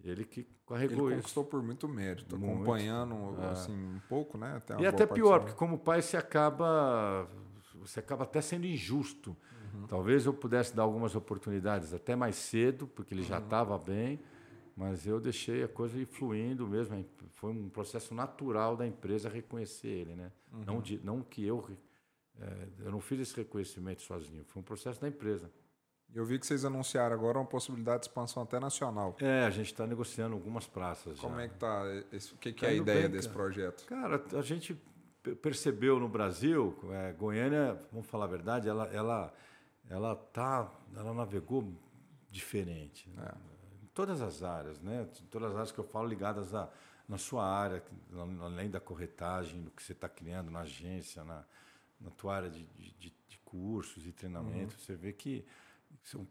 Ele que Ele carregou isso. conquistou por muito mérito, Muito. acompanhando É. assim um pouco, né? Uma E até pior, porque como pai você acaba você acaba até sendo injusto. Uhum. Talvez eu pudesse dar algumas oportunidades até mais cedo, porque ele Uhum. já estava bem, mas eu deixei a coisa ir fluindo mesmo. Foi um processo natural da empresa reconhecer ele, né? Uhum. Não, de, não que eu eh, eu não fiz esse reconhecimento sozinho, foi um processo da empresa. Eu vi que vocês anunciaram agora uma possibilidade de expansão até nacional. É, a gente está negociando algumas praças Como já. é que tá? esse- O que, que Tá é a ideia bem, desse cara. projeto? Cara, a gente percebeu no Brasil, é, Goiânia, vamos falar a verdade, ela, ela, ela tá, ela navegou diferente. Né? É. Em todas as áreas, né? Em todas as áreas que eu falo ligadas a na sua área, além da corretagem, do que você está criando na agência, na, na tua área de, de, de cursos e treinamentos, uhum. você vê que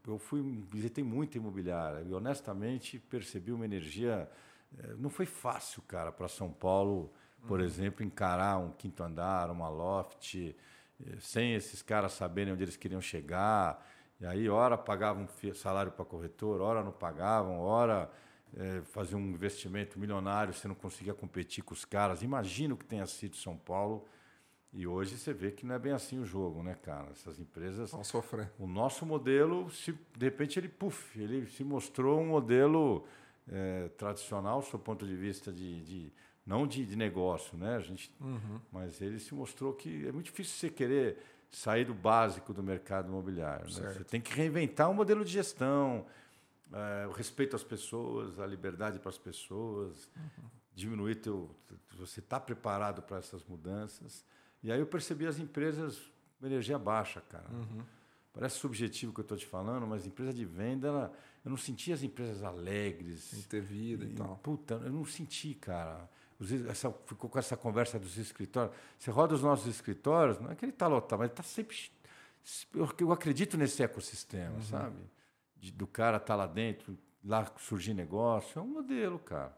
eu fui visitei muito imobiliária e honestamente percebi uma energia eh, não foi fácil cara para São Paulo por uhum. exemplo encarar um quinto andar uma loft sem esses caras saberem onde eles queriam chegar e aí hora pagavam salário para corretor hora não pagavam hora é, fazer um investimento milionário, você não conseguia competir com os caras. Imagina o que tenha sido São Paulo. E hoje você vê que não é bem assim o jogo, né, cara? Essas empresas. Vão sofrer. O nosso modelo, se, de repente, ele, puff, ele se mostrou um modelo é, tradicional, do ponto de vista de. de não de, de, negócio, né? A gente, uhum. Mas ele se mostrou que é muito difícil você querer sair do básico do mercado imobiliário. Né? Você tem que reinventar um modelo de gestão, é, o respeito às pessoas, a liberdade para as pessoas, uhum. diminuir teu, você está preparado para essas mudanças. E aí eu percebi as empresas com energia baixa, cara. Uhum. Parece subjetivo o que eu estou te falando, mas empresa de venda, ela, eu não senti as empresas alegres. Sem ter vida e, e tal. Puta, eu não senti, cara. Essa, ficou com essa conversa dos escritórios. Você roda os nossos escritórios, não é que ele está lotado, mas ele está sempre. Eu, eu acredito nesse ecossistema, uhum. sabe? de, do cara estar tá lá dentro, lá surgir negócio, é um modelo, cara.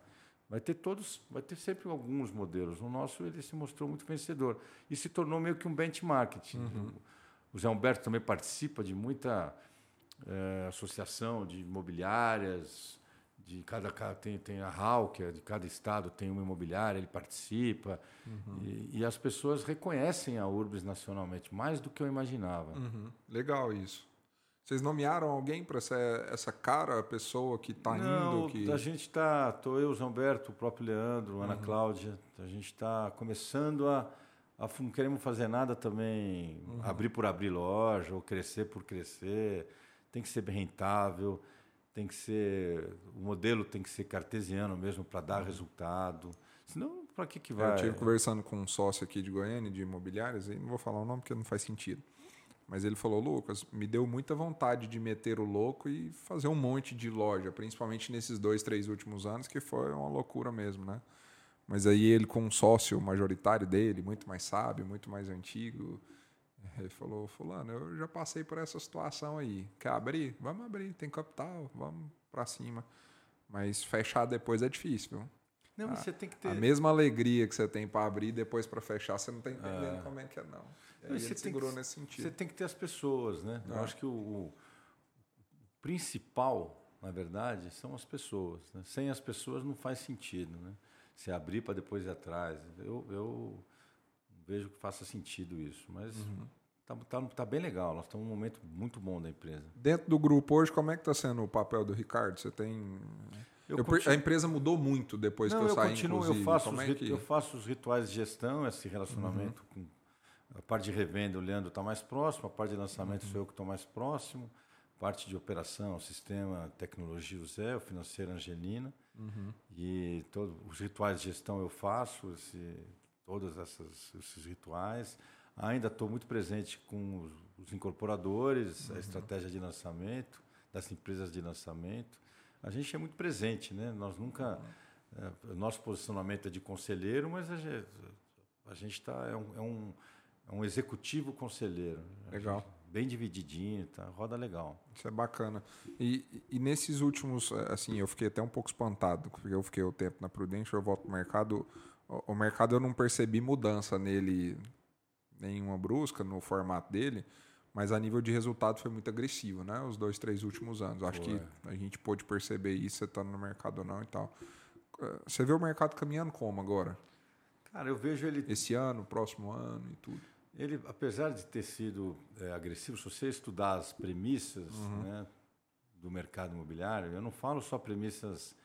Vai ter todos, vai ter sempre alguns modelos. O nosso ele se mostrou muito vencedor e se tornou meio que um benchmark. Uhum. O Zé Humberto também participa de muita é, associação de imobiliárias, de cada tem, tem a HAL, que é de cada estado tem uma imobiliária, ele participa. Uhum. E, e, as pessoas reconhecem a Urbis nacionalmente, mais do que eu imaginava. Uhum. Legal isso. Vocês nomearam alguém para essa, essa cara, a pessoa que está indo? Que... A gente está, estou eu, Humberto, o próprio Leandro, Ana uhum. Cláudia, a gente está começando a, a. Não queremos fazer nada também, uhum. abrir por abrir loja, ou crescer por crescer. Tem que ser bem rentável, tem que ser. O modelo tem que ser cartesiano mesmo para dar uhum. resultado. Senão, para que, que vai? Eu estive conversando com um sócio aqui de Goiânia, de imobiliárias, e não vou falar o nome porque não faz sentido. Mas ele falou, Lucas, me deu muita vontade de meter o louco e fazer um monte de loja, principalmente nesses dois, três últimos anos, que foi uma loucura mesmo, né? Mas aí ele com um sócio majoritário dele, muito mais sábio, muito mais antigo, [laughs] ele falou, fulano, eu já passei por essa situação aí. Quer abrir? Vamos abrir, tem capital, vamos para cima. Mas fechar depois é difícil, viu? Não, a, você tem que ter... A mesma alegria que você tem para abrir depois para fechar, você não está entendendo é. como é que é, não. E aí você segurou que, nesse sentido. Você tem que ter as pessoas, né? Eu é. acho que o, o, principal, na verdade, são as pessoas. Né? Sem as pessoas não faz sentido, né? Se abrir para depois ir atrás. Eu, eu vejo que faça sentido isso, mas... Uhum. Tá, tá, tá, bem legal, nós estamos num momento muito bom da empresa. Dentro do grupo hoje, como é que está sendo o papel do Ricardo? Você tem. Eu eu, continuo... A empresa mudou muito depois Não, que eu, eu saí, continuo, inclusive. Eu faço, é que... eu faço os rituais de gestão, esse relacionamento uhum. com a parte de revenda, o Leandro está mais próximo, a parte de lançamento uhum. sou eu que estou mais próximo, parte de operação, sistema, tecnologia, o Zé, o financeiro, a Angelina. Uhum. E todos os rituais de gestão eu faço, esse, todos essas, esses rituais. Ainda estou muito presente com os, os incorporadores, uhum. a estratégia de lançamento, das empresas de lançamento. A gente é muito presente, né? Nós nunca. É, nosso posicionamento é de conselheiro, mas a gente está. É um, é um é um executivo conselheiro. Legal. Bem divididinho, tá? Roda legal. Isso é bacana. E, e nesses últimos, assim, eu fiquei até um pouco espantado, porque eu fiquei o tempo na Prudente, eu volto pro mercado. O, o mercado eu não percebi mudança nele, nenhuma brusca no formato dele, mas a nível de resultado foi muito agressivo, né? Os dois, três últimos anos. Acho que a gente pôde perceber isso, você está no mercado ou não e tal. Você vê o mercado caminhando como agora? Cara, eu vejo ele. Esse ano, próximo ano e tudo. Ele, apesar de ter sido é, agressivo, se você estudar as premissas uhum. né, do mercado imobiliário, eu não falo só premissas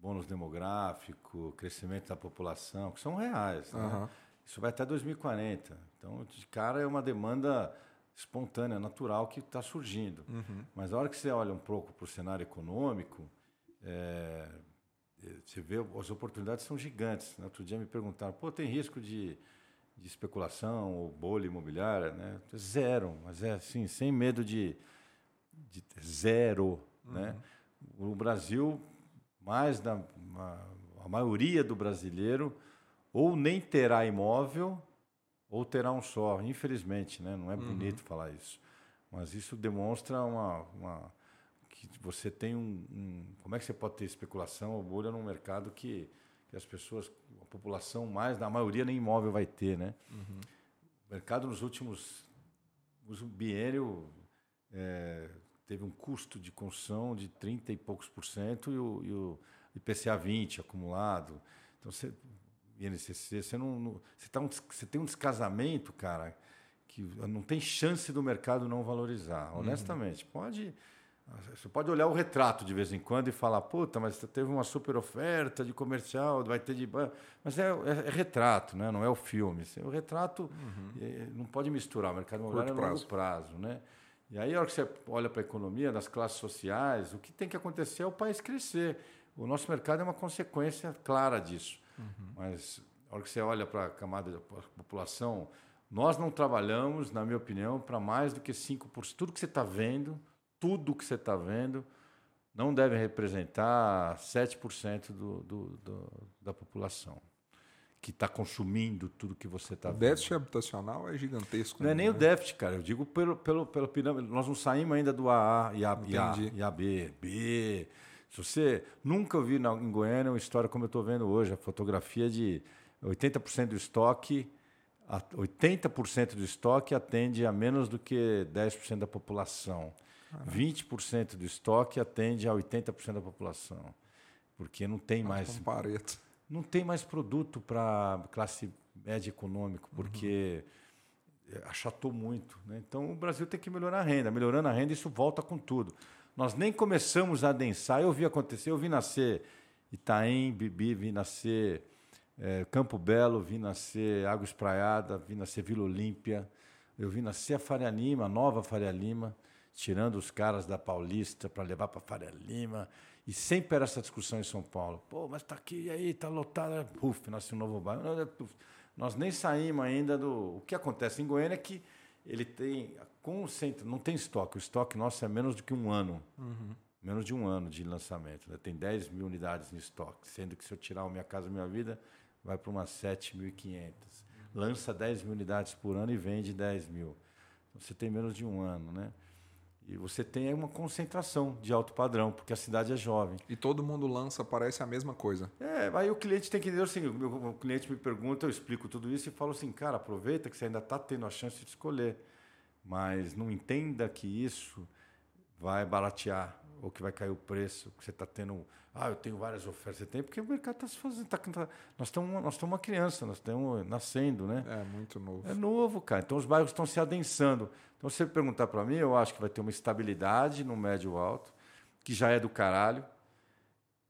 bônus demográfico, crescimento da população, que são reais. Uhum. Né? Isso vai até 2040. Então, de cara, é uma demanda espontânea, natural que está surgindo. Uhum. Mas a hora que você olha um pouco para o cenário econômico, é, você vê as oportunidades são gigantes. Outro dia me perguntaram, pô, tem risco de de especulação ou bolha imobiliária, né? Zero, mas é assim, sem medo de, de zero, né? uhum. né? O Brasil, mais da a maioria do brasileiro, ou nem terá imóvel ou terá um só, infelizmente, né? Não é uhum. bonito uhum. falar isso, mas isso demonstra uma, uma que você tem um, um, como é que você pode ter especulação ou bolha num mercado que que as pessoas, a população mais, na maioria nem imóvel vai ter, né? Uhum. O mercado nos últimos, o biênio é, teve um custo de construção de 30 e poucos por cento e o, e o IPCA 20 acumulado. Então, você, INCC, você, não, não você, tá um, você tem um descasamento, cara, que não tem chance do mercado não valorizar, uhum. honestamente. Uhum. Pode você pode olhar o retrato de vez em quando e falar, puta, mas teve uma super oferta de comercial, vai ter de. Mas é, é, é retrato, né? não é o filme. O retrato uhum. é, não pode misturar. O mercado imobiliário é longo prazo. Né? E aí, a hora que você olha para a economia, das classes sociais, o que tem que acontecer é o país crescer. O nosso mercado é uma consequência clara disso. Uhum. Mas a hora que você olha para a camada da população, nós não trabalhamos, na minha opinião, para mais do que 5%. Tudo que você está vendo tudo que você está vendo não deve representar 7% do, do, do, da população que está consumindo tudo que você está vendo. O déficit habitacional é gigantesco. Não é né? nem o déficit, cara. Eu digo pelo, pelo, pela pirâmide. Nós não saímos ainda do AA e, a, e, a, e a B. B. Se você nunca viu em Goiânia uma história como eu estou vendo hoje, a fotografia de 80% do estoque, 80% do estoque atende a menos do que 10% da população. 20% do estoque atende a 80% da população. Porque não tem mais. Pareto. Não tem mais produto para classe média econômica, porque uhum. achatou muito. Né? Então o Brasil tem que melhorar a renda. Melhorando a renda, isso volta com tudo. Nós nem começamos a adensar. Eu vi acontecer, eu vi nascer Itaém, Bibi, vi nascer é, Campo Belo, vi nascer Água Espraiada, vi nascer Vila Olímpia, eu vi nascer a Faria Lima, a nova Faria Lima tirando os caras da Paulista para levar para Faria Lima. E sempre era essa discussão em São Paulo. Pô, mas está aqui, e aí, está lotado. Puf, nasce um novo bairro. Nós nem saímos ainda do. O que acontece em Goiânia é que ele tem. Concentra, não tem estoque. O estoque nosso é menos do que um ano. Uhum. Menos de um ano de lançamento. Né? Tem 10 mil unidades em estoque. Sendo que se eu tirar o Minha Casa Minha Vida, vai para umas 7.500. Lança 10 mil unidades por ano e vende 10 mil. Então, você tem menos de um ano, né? E você tem uma concentração de alto padrão, porque a cidade é jovem. E todo mundo lança, parece a mesma coisa. É, aí o cliente tem que entender assim, o cliente me pergunta, eu explico tudo isso e falo assim, cara, aproveita que você ainda está tendo a chance de escolher, mas não entenda que isso vai baratear ou que vai cair o preço, que você está tendo. Ah, eu tenho várias ofertas. Você tem, porque o mercado está se fazendo. Tá, tá, nós estamos nós uma criança, nós estamos nascendo, né? É, muito novo. É novo, cara. Então os bairros estão se adensando. Então, se você perguntar para mim, eu acho que vai ter uma estabilidade no médio alto, que já é do caralho.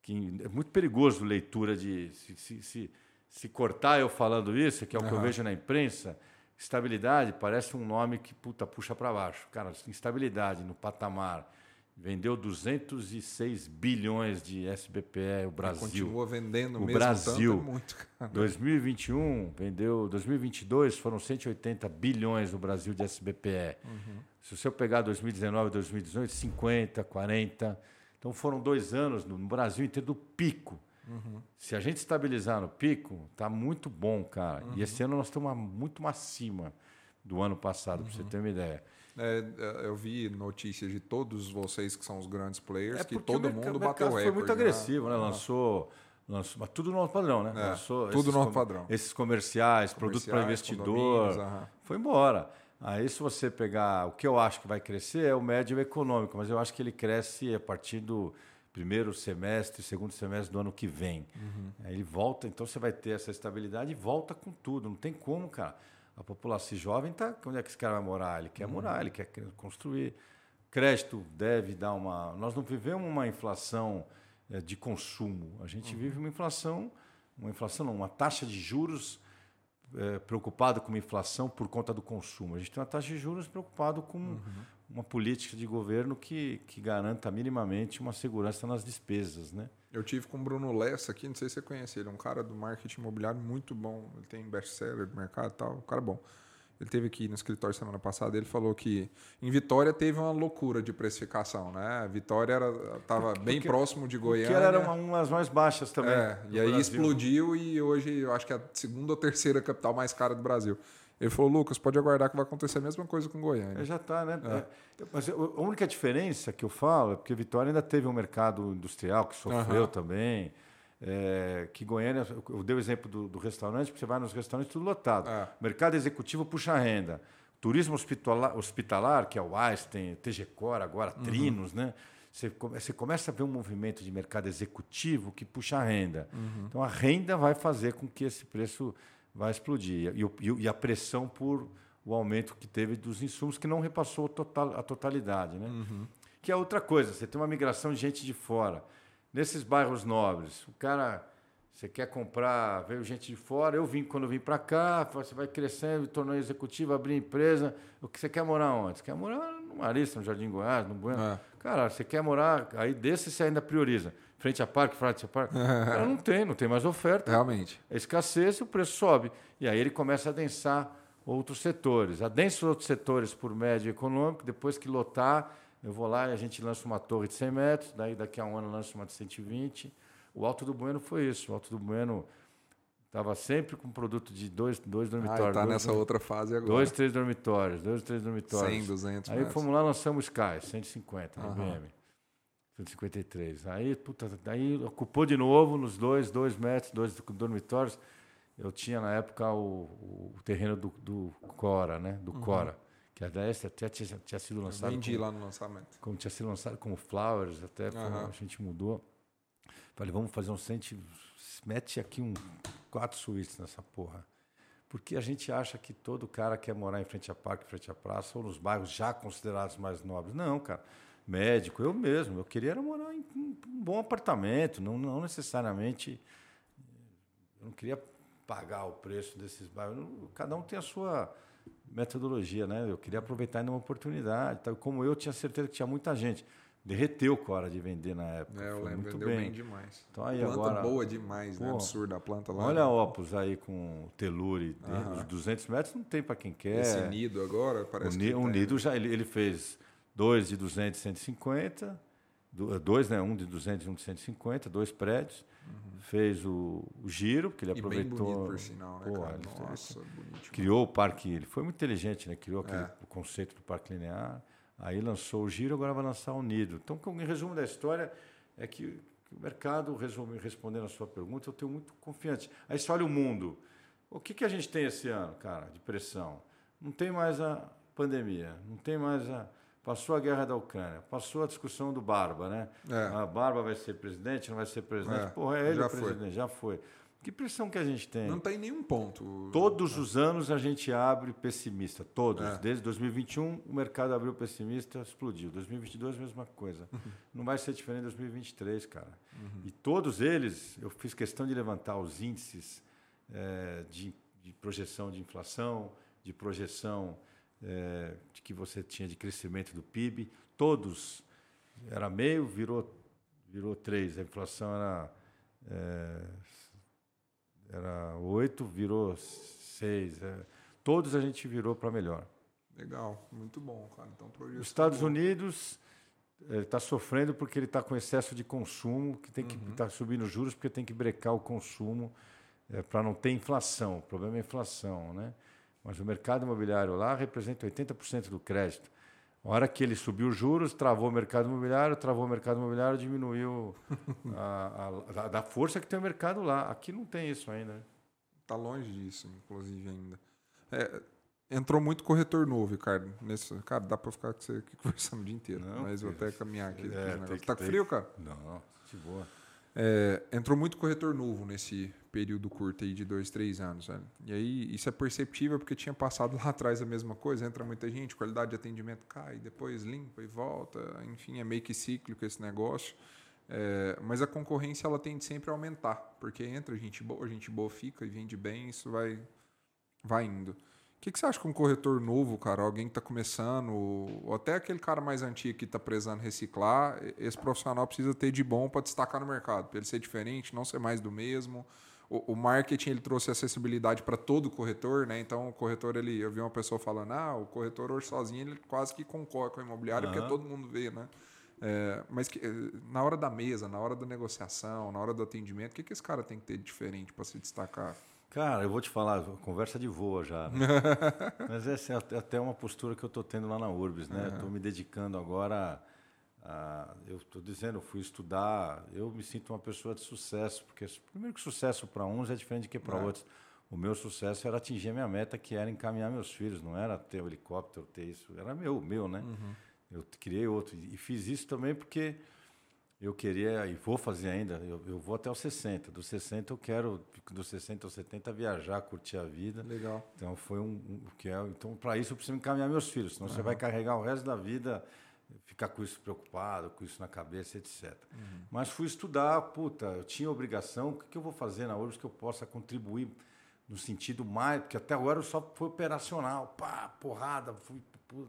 Que é muito perigoso leitura de. Se, se, se, se cortar eu falando isso, que é o uhum. que eu vejo na imprensa. Estabilidade parece um nome que puta, puxa para baixo. Cara, instabilidade no patamar Vendeu 206 bilhões de SBPE o Brasil. continua vendendo o mesmo Brasil. Tanto, é muito, 2021 vendeu, 2022 foram 180 bilhões no Brasil de SBPE. Uhum. Se você pegar 2019 e 2018, 50, 40. Então foram dois anos no Brasil inteiro do pico. Uhum. Se a gente estabilizar no pico, tá muito bom, cara. Uhum. E esse ano nós estamos muito acima do ano passado, para você ter uma ideia. É, é, eu vi notícias de todos vocês que são os grandes players, é que todo mundo bateu recorde. Foi muito né? agressivo, né? Lançou, lançou mas tudo no alto padrão, né? É, lançou tudo no alto padrão. Esses comerciais, comerciais produto para investidor. Foi embora. Aí, se você pegar o que eu acho que vai crescer, é o médio econômico, mas eu acho que ele cresce a partir do primeiro semestre, segundo semestre do ano que vem. Uhum. Aí ele volta, então você vai ter essa estabilidade e volta com tudo. Não tem como, cara. A população jovem tá, onde é que esse cara vai morar? Ele quer uhum. morar, ele quer construir. Crédito deve dar uma. Nós não vivemos uma inflação é, de consumo. A gente uhum. vive uma inflação, uma inflação não, uma taxa de juros é, preocupado com a inflação por conta do consumo. A gente tem uma taxa de juros preocupado com uhum. Uma política de governo que, que garanta minimamente uma segurança nas despesas, né? Eu tive com o Bruno Lessa aqui, não sei se você conhece ele, é um cara do marketing imobiliário muito bom. Ele tem best-seller do mercado e tal, um cara bom. Ele teve aqui no escritório semana passada, ele falou que em Vitória teve uma loucura de precificação, né? Vitória estava bem porque, próximo de Goiânia. Porque era uma, das mais baixas também. É, e aí Brasil. explodiu e hoje eu acho que é a segunda ou terceira capital mais cara do Brasil. Ele falou, Lucas, pode aguardar que vai acontecer a mesma coisa com Goiânia. Já está, né? É. Mas a única diferença que eu falo é porque Vitória ainda teve um mercado industrial que sofreu uhum. também. É, que Goiânia, eu dei o exemplo do, do, restaurante, porque você vai nos restaurantes tudo lotado. É. Mercado executivo puxa renda. Turismo hospitalar, hospitalar que é o Einstein, TGCor, agora uhum. Trinos, né? Você, você, começa a ver um movimento de mercado executivo que puxa a renda. Uhum. Então a renda vai fazer com que esse preço vai explodir. E, e, a pressão por o aumento que teve dos insumos, que não repassou total, a totalidade. Né? Uhum. Que é outra coisa, você tem uma migração de gente de fora. Nesses bairros nobres, o cara, você quer comprar, veio gente de fora, eu vim quando eu vim para cá, você vai crescendo, tornou executivo, abrir empresa. O que você quer morar onde? Você quer morar no Marista, no Jardim Goiás, no Bueno. É. Cara, você quer morar, aí desse você ainda prioriza frente a parque, frente a parque. [laughs] Cara, não tem, não tem mais oferta. Realmente. É escassez e o preço sobe. E aí ele começa a densar outros setores. Adensa outros setores por médio econômico, depois que lotar, eu vou lá e a gente lança uma torre de 100 metros, daí daqui a um ano lança uma de 120. O Alto do Bueno foi isso. O Alto do Bueno estava sempre com produto de dois, dois dormitórios. Ah, está nessa outra fase agora. Dois, três dormitórios, dois, três dormitórios. 100, 200 Aí metros. fomos lá, lançamos Sky, 150, uhum. IBM. 153. Aí, puta, daí ocupou de novo nos dois, dois metros, dois dormitórios. Eu tinha na época o, o terreno do, do, Cora, né? Do uhum. Cora. Que até até tinha, tinha sido lançado. Eu vendi como, lá no lançamento. Como tinha sido lançado como Flowers, até uhum. a gente mudou. Falei, vamos fazer um cento. Mete aqui um quatro suítes nessa porra. Porque a gente acha que todo cara quer morar em frente a parque, em frente à praça, ou nos bairros já considerados mais nobres. Não, cara médico, eu mesmo. Eu queria morar em um bom apartamento, não, não necessariamente. Eu não queria pagar o preço desses bairros. Cada um tem a sua metodologia, né? Eu queria aproveitar ainda uma oportunidade. Como eu tinha certeza que tinha muita gente. Derreteu com a hora de vender na época. É, eu lembro, muito vendeu bem. bem demais. Então, aí planta agora, boa demais, né? pô, né? Absurda a planta lá. Olha a Opus aí com o Telure, os 200 metros não tem para quem quer. Esse nido agora parece o, que O nido já ele, ele fez dois de 200 e 150, dois, né, um de 200 e um de 150, dois prédios. Uhum. Fez o, o, giro, porque ele e aproveitou. Bem bonito, por sinal, né, Pô, cara? Nossa, bonito. Criou o parque, ele foi muito inteligente, né? Criou aquele, é. o conceito do parque linear. Aí lançou o giro, agora vai lançar o nido. Então, em resumo da história, é que o mercado, respondendo a sua pergunta, eu tenho muito confiante. Aí você olha o mundo. O que, que a gente tem esse ano, cara, de pressão? Não tem mais a pandemia, não tem mais a, Passou a guerra da Ucrânia, passou a discussão do Barba, né? É. A Barba vai ser presidente, não vai ser presidente? É. Porra, é ele já o presidente, foi. já foi. Que pressão que a gente tem? Não tem nenhum ponto. Todos os anos a gente abre pessimista, todos. É. Desde 2021 o mercado abriu pessimista, explodiu. 2022 mesma coisa. Uhum. Não vai ser diferente em 2023, cara. Uhum. E todos eles, eu fiz questão de levantar os índices é, de, de projeção de inflação, de projeção é, de que você tinha de crescimento do PIB, todos era meio, virou virou três. A inflação era é, era oito, virou seis. É, todos a gente virou para melhor. Legal, muito bom, cara. Então, Os Estados Unidos está sofrendo porque ele está com excesso de consumo, que tem que estar uhum. tá subindo os juros porque tem que brecar o consumo é, para não ter inflação. O problema é a inflação, né? Mas o mercado imobiliário lá representa 80% do crédito. A hora que ele subiu os juros, travou o mercado imobiliário, travou o mercado imobiliário, diminuiu [laughs] a, a, a, da força que tem o mercado lá. Aqui não tem isso ainda. Está longe disso, inclusive, ainda. É, entrou muito corretor novo, Ricardo. Nesse, cara, dá para ficar aqui [laughs] conversando o dia inteiro. Não, mas vou até caminhar aqui. É, tá com frio, cara? Não, de boa. É, entrou muito corretor novo nesse período curto aí de dois, três anos. Velho. E aí isso é perceptível porque tinha passado lá [laughs] atrás a mesma coisa, entra muita gente, qualidade de atendimento cai, depois limpa e volta, enfim, é meio que cíclico esse negócio. É, mas a concorrência ela tende sempre a aumentar, porque entra gente boa, gente boa fica e vende bem, isso vai, vai indo. que, que você acha que um corretor novo, cara, alguém que está começando, ou até aquele cara mais antigo que está precisando reciclar, esse profissional precisa ter de bom para destacar no mercado, para ele ser diferente, não ser mais do mesmo. O, o marketing ele trouxe acessibilidade para todo o corretor, né? Então o corretor ele, eu vi uma pessoa falando, ah, o corretor hoje sozinho ele quase que concorre com a imobiliária uhum. porque todo mundo vê, né? É, mas que, na hora da mesa, na hora da negociação, na hora do atendimento, o que, que esse cara tem que ter de diferente para se destacar? Cara, eu vou te falar, conversa de voa já. Né? [laughs] Mas essa é até uma postura que eu estou tendo lá na Urbis, né? Estou me dedicando agora a, eu estou dizendo, eu fui estudar, eu me sinto uma pessoa de sucesso, porque primeiro que sucesso para uns é diferente do que para é. outros. O meu sucesso era atingir a minha meta, que era encaminhar meus filhos, não era ter um helicóptero, ter isso, era meu, meu, né? Uhum. Eu criei outro e fiz isso também porque eu queria, e vou fazer ainda, eu, eu, vou até os 60. Dos 60 eu quero, dos 60 aos 70, viajar, curtir a vida. Legal. Então foi um. um que é, então, para isso eu preciso encaminhar meus filhos, senão uhum. você vai carregar o resto da vida, ficar com isso preocupado, com isso na cabeça, etc. Uhum. Mas fui estudar, puta, eu tinha obrigação, o que, que eu vou fazer na URBS que eu possa contribuir no sentido mais, porque até agora eu só fui operacional, pá, porrada, fui. O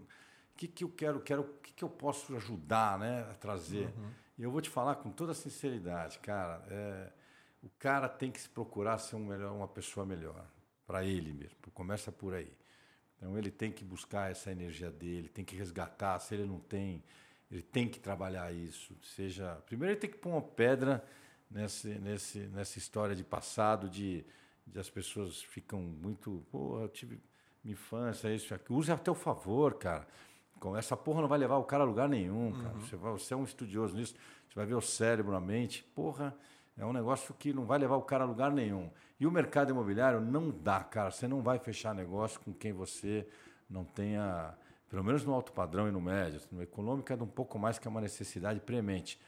que, que eu quero, quero, o que, que eu posso ajudar né, a trazer? Uhum. E eu vou te falar com toda sinceridade, cara, é, o cara tem que se procurar ser um melhor, uma pessoa melhor, para ele mesmo. Começa por aí. Então ele tem que buscar essa energia dele, tem que resgatar. Se ele não tem, ele tem que trabalhar isso. Seja, primeiro ele tem que pôr uma pedra nesse, nesse, nessa história de passado, de, de as pessoas ficam muito, pô, eu tive minha infância, isso, aqui. Use a teu favor, cara. Essa porra não vai levar o cara a lugar nenhum, cara. Uhum. Você, vai, você é um estudioso nisso, você vai ver o cérebro, a mente. Porra, é um negócio que não vai levar o cara a lugar nenhum. E o mercado imobiliário não dá, cara. Você não vai fechar negócio com quem você não tenha, pelo menos no alto padrão e no médio. No econômico é de um pouco mais que é uma necessidade premente.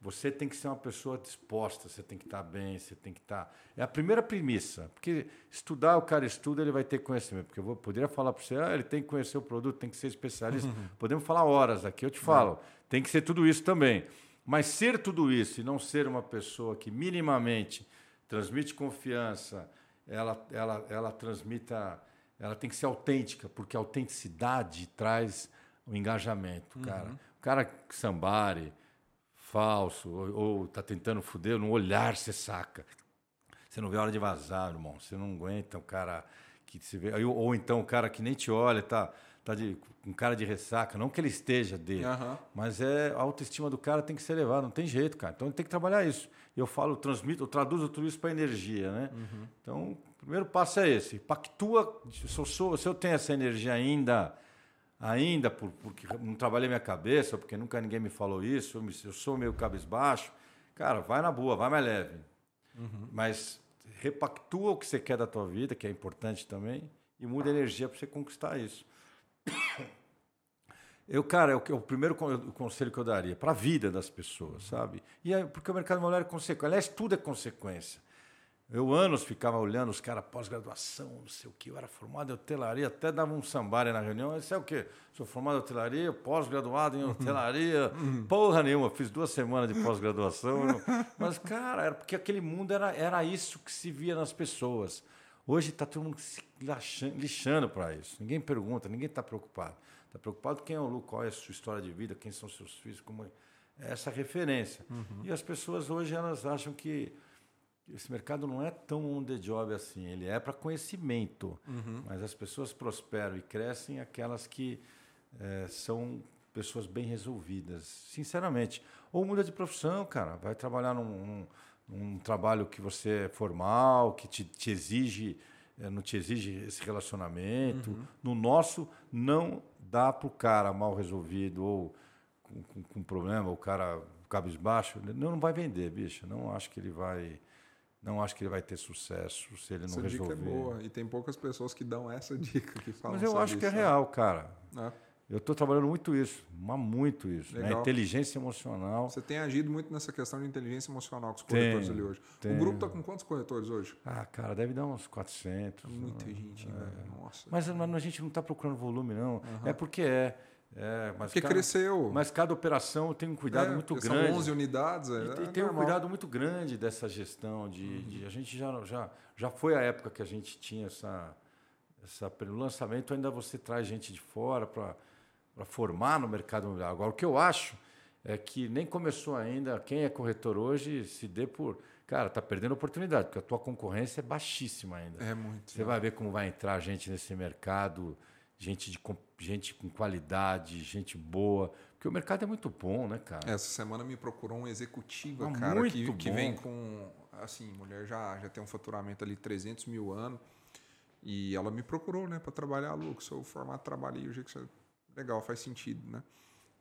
Você tem que ser uma pessoa disposta, você tem que estar bem, você tem que estar. É a primeira premissa. Porque estudar, o cara estuda, ele vai ter conhecimento. Porque eu vou, poderia falar para você, ah, ele tem que conhecer o produto, tem que ser especialista. Uhum. Podemos falar horas aqui, eu te falo. Tem que ser tudo isso também. Mas ser tudo isso e não ser uma pessoa que minimamente transmite confiança, ela, ela, ela transmita. Ela tem que ser autêntica, porque a autenticidade traz o engajamento, cara. Uhum. O cara que sambare falso, ou, está tentando foder, no olhar você saca. Você não vê a hora de vazar, irmão. Você não aguenta o cara que se vê. Ou, ou então o cara que nem te olha, tá, tá de, com cara de ressaca. Não que ele esteja dele, uhum. mas é, a autoestima do cara tem que ser elevada, não tem jeito, cara. Então ele tem que trabalhar isso. Eu falo, transmito, eu traduzo tudo isso para energia, né? Uhum. Então, o primeiro passo é esse. Pactua, se eu, sou, se eu tenho essa energia ainda ainda por, porque não trabalhei minha cabeça, porque nunca ninguém me falou isso, eu, me, eu sou meio cabisbaixo, cara, vai na boa, vai mais leve. Uhum. Mas repactua o que você quer da tua vida, que é importante também, e muda a energia para você conquistar isso. [coughs] Eu, cara, é o, é o primeiro conselho que eu daria para a vida das pessoas, sabe? E aí, porque o mercado imobiliário é consequência. Aliás, tudo é consequência. Eu anos ficava olhando os caras pós-graduação, não sei o que, eu era formado em hotelaria, até dava um sambare na reunião, isso é o quê? Sou formado em hotelaria, pós-graduado em hotelaria, porra nenhuma, fiz duas semanas de pós-graduação. [laughs] mas, cara, era porque aquele mundo era, era isso que se via nas pessoas. Hoje está todo mundo se lixando para isso. Ninguém pergunta, ninguém está preocupado. Está preocupado quem é o Lu, qual é a sua história de vida, quem são seus filhos, como é essa referência. Uhum. E as pessoas hoje elas acham que esse mercado não é tão on the job assim, ele é para conhecimento, uhum. mas as pessoas prosperam e crescem aquelas que é, são pessoas bem resolvidas, sinceramente. Ou muda de profissão, cara, vai trabalhar num, num, num trabalho que você é formal, que te, te exige, é, não te exige esse relacionamento. Uhum. No nosso, não dá para o cara mal resolvido ou com, com, com problema, o cara cabisbaixo, não, não vai vender, bicho. Não acho que ele vai não acho que ele vai ter sucesso se ele essa não resolver. Essa dica é boa. E tem poucas pessoas que dão essa [laughs] dica, que falam Mas eu acho que é real, cara. É. Eu estou trabalhando muito isso, mas muito isso. Né? Inteligência emocional. Você tem agido muito nessa questão de inteligência emocional com os corretores ali hoje. O grupo está com quantos corretores hoje? Ah, cara, deve dar uns 400. Muita né? gente, é. Nossa. Mas a gente não está procurando volume, não. Uhum. É porque é. É, mas Porque cada, cresceu. Mas cada operação tem um cuidado é, muito grande. São 11 unidades. É, e, e tem normal. um cuidado muito grande dessa gestão. De, uhum. de, a gente já, já, já foi a época que a gente tinha essa, essa, o lançamento ainda você traz gente de fora para formar no mercado imobiliário. Agora, o que eu acho é que nem começou ainda, quem é corretor hoje se dê por. Cara, tá perdendo oportunidade, porque a tua concorrência é baixíssima ainda. É muito. Você vai ver como vai entrar gente nesse mercado, gente, de, gente com qualidade, gente boa. Porque o mercado é muito bom, né, cara? Essa semana me procurou um executiva, ah, cara, que, que vem com. Assim, mulher já, já tem um faturamento ali 300 mil anos. E ela me procurou, né, para trabalhar, Lucas, seu formato de trabalho aí, o jeito que você. Legal, faz sentido, né?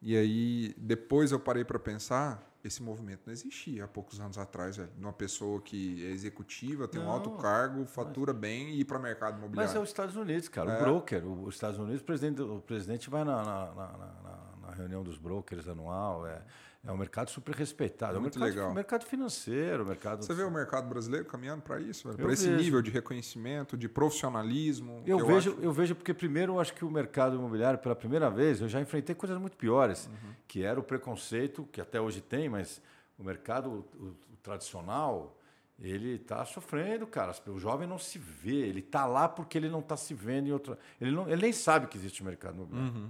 E aí, depois eu parei para pensar, esse movimento não existia há poucos anos atrás, velho. Uma pessoa que é executiva, tem não, um alto cargo, fatura mas... bem e ir para o mercado imobiliário. Mas é os Estados Unidos, cara. É. O broker, os Estados Unidos, o presidente, o presidente vai na, na, na, na reunião dos brokers anual, é é um mercado super respeitado. É, muito é um mercado, legal. mercado financeiro, mercado. Você vê o mercado brasileiro caminhando para isso, para esse nível de reconhecimento, de profissionalismo. Eu, eu vejo, acho... eu vejo porque primeiro eu acho que o mercado imobiliário, pela primeira vez, eu já enfrentei coisas muito piores, uhum. que era o preconceito que até hoje tem, mas o mercado o, o tradicional ele está sofrendo, cara. O jovem não se vê, ele está lá porque ele não está se vendo em outra. Ele, não, ele nem sabe que existe o mercado imobiliário. Uhum.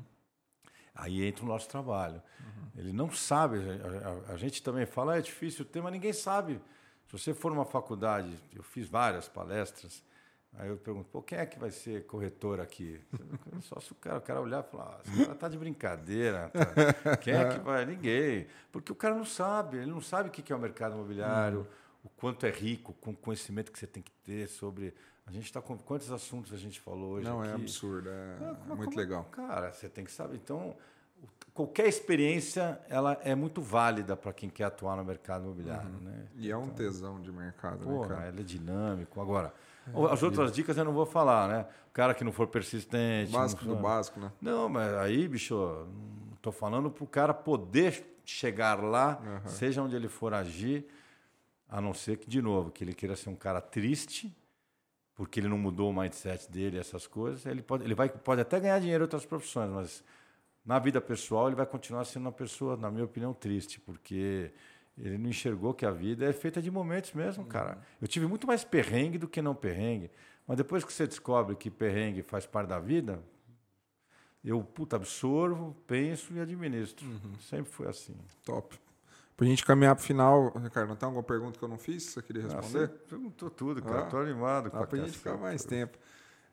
Aí entra o nosso trabalho. Uhum. Ele não sabe, a, a, a, gente também fala, ah, é difícil o tema, ninguém sabe. Se você for numa faculdade, eu fiz várias palestras, aí eu pergunto, pô, quem é que vai ser corretor aqui? [laughs] Só se o cara, o cara olhar e falar, ah, esse cara tá de brincadeira, tá? quem é que vai? [laughs] Ninguém. Porque o cara não sabe, ele não sabe o que é o mercado imobiliário, uhum. o quanto é rico, com o conhecimento que você tem que ter sobre a gente está com quantos assuntos a gente falou hoje? Não, é aqui? é absurdo, é, é muito como, legal. Cara, você tem que saber. Então, qualquer experiência ela é muito válida para quem quer atuar no mercado imobiliário. Uhum. Né? E é um então, tesão de mercado, pô, né, cara? Ele é dinâmico. Agora, é, as outras dicas eu não vou falar, né? O cara que não for persistente. O básico do básico, né? Não, mas aí, bicho, estou falando para o cara poder chegar lá, uhum. seja onde ele for agir, a não ser que, de novo, que ele queira ser um cara triste porque ele não mudou o mindset dele, essas coisas, ele pode, ele vai, pode até ganhar dinheiro em outras profissões, mas na vida pessoal ele vai continuar sendo uma pessoa, na minha opinião, triste, porque ele não enxergou que a vida é feita de momentos mesmo, cara. Eu tive muito mais perrengue do que não perrengue, mas depois que você descobre que perrengue faz parte da vida, eu, puta, absorvo, penso e administro. Uhum. Sempre foi assim. Top. Pra gente caminhar pro final, Ricardo, não tem alguma pergunta que eu não fiz? Você queria ah, responder? Ah, perguntou tudo, cara. Ah, Tô animado. Dá pra gente ficar mais tempo.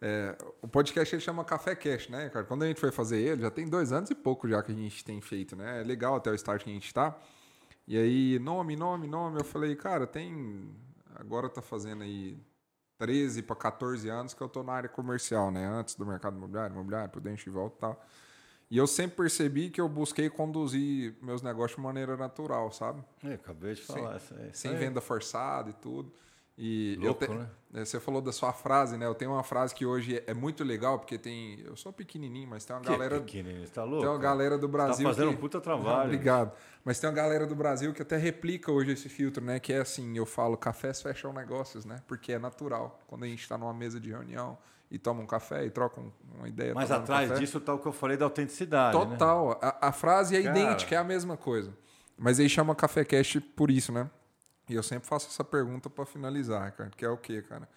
É, o podcast ele chama Café Cash, né, Ricardo? Quando a gente foi fazer ele, já tem dois anos e pouco já que a gente tem feito, né? É legal até o start que a gente tá. E aí, nome, nome, nome. Eu falei, cara, tem. Agora tá fazendo aí 13 para 14 anos que eu tô na área comercial, né? Antes do mercado imobiliário, imobiliário, prudente e volta e tal. E eu sempre percebi que eu busquei conduzir meus negócios de maneira natural, sabe? É, acabei de falar. Sem, aí. sem venda forçada e tudo. E Louco, te... né? É, você falou da sua frase, né? Eu tenho uma frase que hoje é muito legal, porque tem. Eu sou pequenininho, mas tem uma que galera. Pequenininho, tá louco? Tem uma galera do Brasil. Você tá fazendo que... um puta trabalho. Obrigado. Mas tem uma galera do Brasil que até replica hoje esse filtro, né? Que é assim: eu falo, cafés fecham negócios, né? Porque é natural. Quando a gente está numa mesa de reunião, e toma um café e troca uma ideia. Mas atrás um disso está o que eu falei da autenticidade. Né? Total. Né? A, a, frase é Cara. idêntica, é a mesma coisa. Mas aí chama Café Cast por isso, né? E eu sempre faço essa pergunta para finalizar, cara, que é o quê, cara?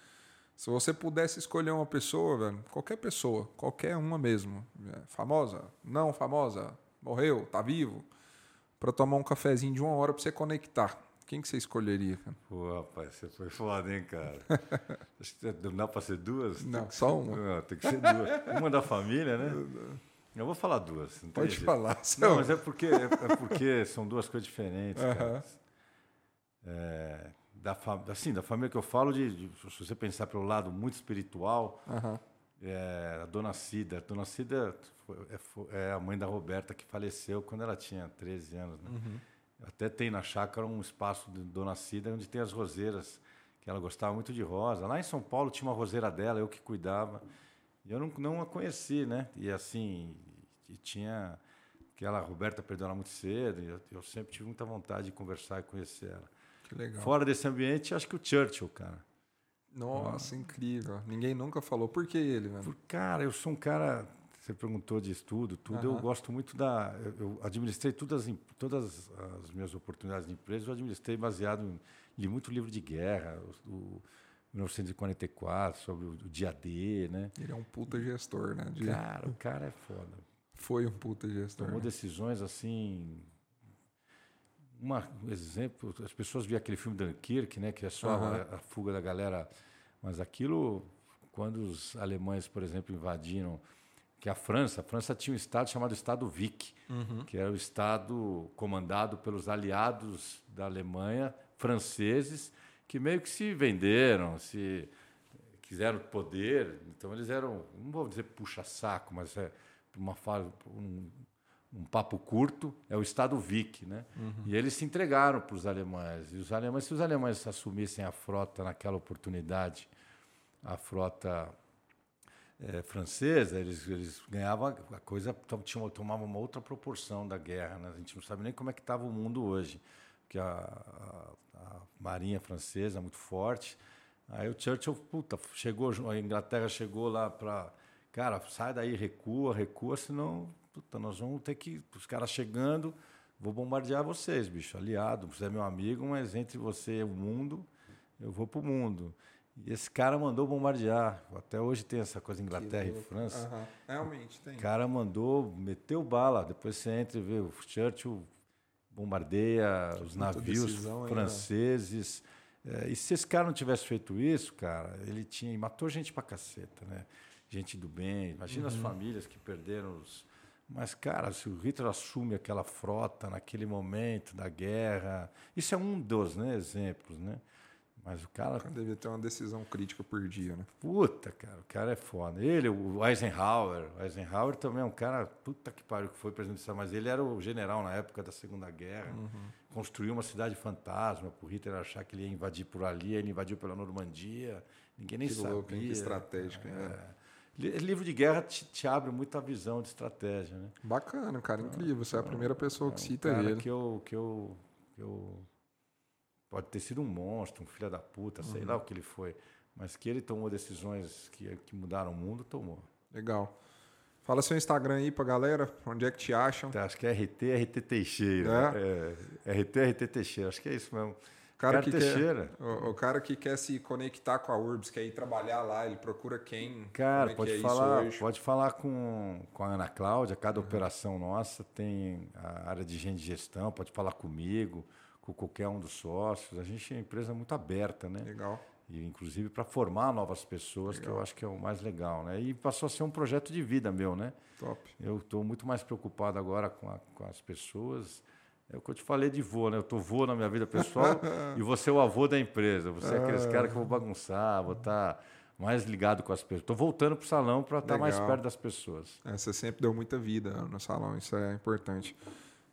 Se você pudesse escolher uma pessoa, velho, qualquer pessoa, qualquer uma mesmo, é, famosa, não famosa, morreu, tá vivo, para tomar um cafezinho de uma hora para você conectar. Quem que você escolheria, cara? Pô, rapaz, você foi foda, hein, cara? [laughs] Acho que não dá para ser duas? Não, só uma. Não, tem que ser duas. Uma da família, né? [laughs] Eu vou falar duas. Pode jeito. falar. Não, mas é porque, é porque [laughs] são duas coisas diferentes, uh -huh. cara. É, da, assim, da família que eu falo, de, de, se você pensar pelo lado muito espiritual, uh -huh. é, a Dona Cida. A Dona Cida é, é, a mãe da Roberta, que faleceu quando ela tinha 13 anos, né? Uh -huh. Até tem na chácara um espaço de Dona Cida onde tem as roseiras, que ela gostava muito de rosa. Lá em São Paulo tinha uma roseira dela, eu que cuidava. E eu não, não a conheci, né? E assim, e tinha. que ela, a Roberta perdeu ela muito cedo, e eu, eu, sempre tive muita vontade de conversar e conhecer ela. Que legal. Fora desse ambiente, acho que o Churchill, cara. Nossa, ah. incrível. Ninguém nunca falou. Por que ele, velho? Cara, eu sou um cara você perguntou de estudo, tudo. Uhum. Eu gosto muito da. Eu administrei todas, todas as minhas oportunidades de empresa, eu administrei baseado em li muito livro de guerra. O, 1944, sobre o dia D, né? Ele é um puta gestor, né? De... Cara, o cara é foda. [laughs] Foi um puta gestor. Tomou né? decisões assim. Uma, um exemplo, as pessoas viam aquele filme Dunkirk, né? Que é só uhum. a, a fuga da galera. Mas aquilo, quando os alemães, por exemplo, invadiram que a França, a França tinha um estado chamado Estado Vic, uhum. que era o estado comandado pelos aliados da Alemanha, franceses, que meio que se venderam, se quiseram poder. Então eles eram, não vou dizer puxa-saco, mas é uma um, um papo curto, é o Estado Vic, né? Uhum. E eles se entregaram para os alemães. E os alemães, se os alemães assumissem a frota naquela oportunidade, a frota é, francesa, eles, eles ganhavam a coisa, tinha, tomava uma outra proporção da guerra. Né? A gente não sabe nem como é que estava o mundo hoje, porque a, a, a, marinha francesa é muito forte. Aí o Churchill, puta, chegou, a Inglaterra chegou lá para, cara, sai daí, recua, recua, senão, puta, nós vamos ter que, os caras chegando, vou bombardear vocês, bicho, aliado, você é meu amigo, mas entre você e o mundo, eu vou pro mundo. E esse cara mandou bombardear. Até hoje tem essa coisa Inglaterra e França. Uhum. Realmente tem. O cara mandou, meteu bala. Depois você entra e vê o Churchill bombardeia os navios franceses. É, e se esse cara não tivesse feito isso, cara, ele tinha matou gente pra caceta, né? Gente do bem. Imagina uhum. as famílias que perderam os. Mas, cara, se o Hitler assume aquela frota naquele momento da guerra, isso é um dos né, exemplos, né? Mas o cara. Devia ter uma decisão crítica por dia, né? Puta, cara, o cara é foda. Ele, o Eisenhower. O Eisenhower também é um cara, puta que pariu, que foi presidente mas ele era o general na época da Segunda Guerra. Uhum. Construiu uma cidade fantasma para o Hitler achar que ele ia invadir por ali, ele invadiu pela Normandia. Ninguém nem que sabia. Louco, que estratégico, é. é. Livro de guerra te, te, abre muita visão de estratégia, né? Bacana, cara, incrível. Você é a primeira pessoa que é cita cara ele. Que eu, que eu, que eu Pode ter sido um monstro, um filho da puta, sei uhum. lá o que ele foi. Mas que ele tomou decisões que, que mudaram o mundo, tomou. Legal. Fala seu Instagram aí pra galera, onde é que te acham? Tá, acho que é RT, RT Teixeira. É? é RT, RT Teixeira, acho que é isso mesmo. Cara que Teixeira. Quer, o, o, cara que quer se conectar com a URBS, quer ir trabalhar lá, ele procura quem? Cara, é pode, é falar, pode falar com, com a Ana Cláudia, cada uhum. operação nossa tem a área de gente de gestão, pode falar comigo com qualquer um dos sócios. A gente é uma empresa muito aberta, né? Legal. E, inclusive para formar novas pessoas, legal. que eu acho que é o mais legal, né? E passou a ser um projeto de vida meu, né? Top. Eu estou muito mais preocupado agora com, a, com, as pessoas. É o que eu te falei de vô, né? Eu tô vô na minha vida pessoal [laughs] e você é o avô da empresa. Você é aqueles caras que eu vou bagunçar, vou estar tá mais ligado com as pessoas. Estou voltando para o salão para estar tá mais perto das pessoas. É, você sempre deu muita vida no salão, isso é importante.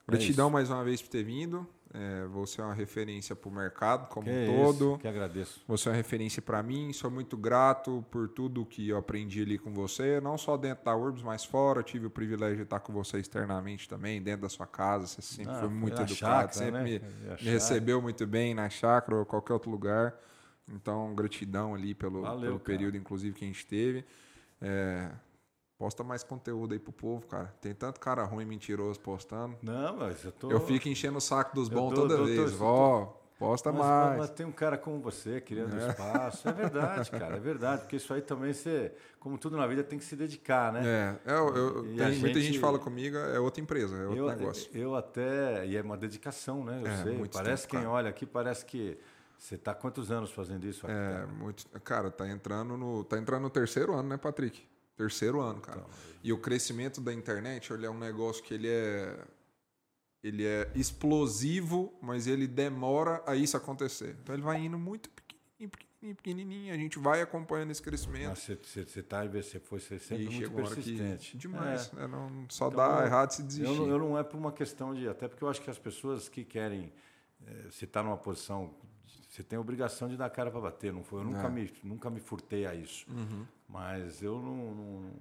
Gratidão é mais uma vez por ter vindo. É, você é uma referência para o mercado como que um todo. Isso, que agradeço. Você é uma referência para mim. Sou muito grato por tudo que eu aprendi ali com você, não só dentro da Urbs, mas fora. Tive o privilégio de estar com você externamente também, dentro da sua casa. Você sempre ah, foi muito educado, chácara, sempre né? me, me recebeu muito bem na chácara ou qualquer outro lugar. Então, gratidão ali pelo, Valeu, pelo período, inclusive, que a gente teve. É, Posta mais conteúdo aí pro povo, cara. Tem tanto cara ruim, mentiroso postando. Não, mas eu tô. Eu fico enchendo o saco dos bons toda tô, vez. Vó, posta mas, mais. Mas tem um cara como você, criando é. espaço. É verdade, cara, é verdade. Porque isso aí também você, como tudo na vida, tem que se dedicar, né? É, eu, eu tem, gente, muita gente fala comigo, é outra empresa, é outro eu, negócio. Eu até. E é uma dedicação, né? Eu é, sei. Parece tempo, quem cara. olha aqui, parece que. Você está quantos anos fazendo isso? Aqui, é, cara? muito. Cara, tá entrando no. Tá entrando no terceiro ano, né, Patrick? Terceiro ano, cara. Então, e o crescimento da internet, ele é um negócio que ele é ele é explosivo, mas ele demora a isso acontecer. Então ele vai indo muito pequenininho, pequenininho, pequenininho. A gente vai acompanhando esse crescimento. Mas você, você, você tá, você foi você sempre e muito persistente. demais. É. É, não, só então, dá errado se desistir. Eu, eu, não é por uma questão de... Até porque eu acho que as pessoas que querem... É, você está numa posição você tem a obrigação de dar cara para bater, não foi? Eu nunca, é. me, nunca me furtei a isso. Uhum. Mas eu não, não,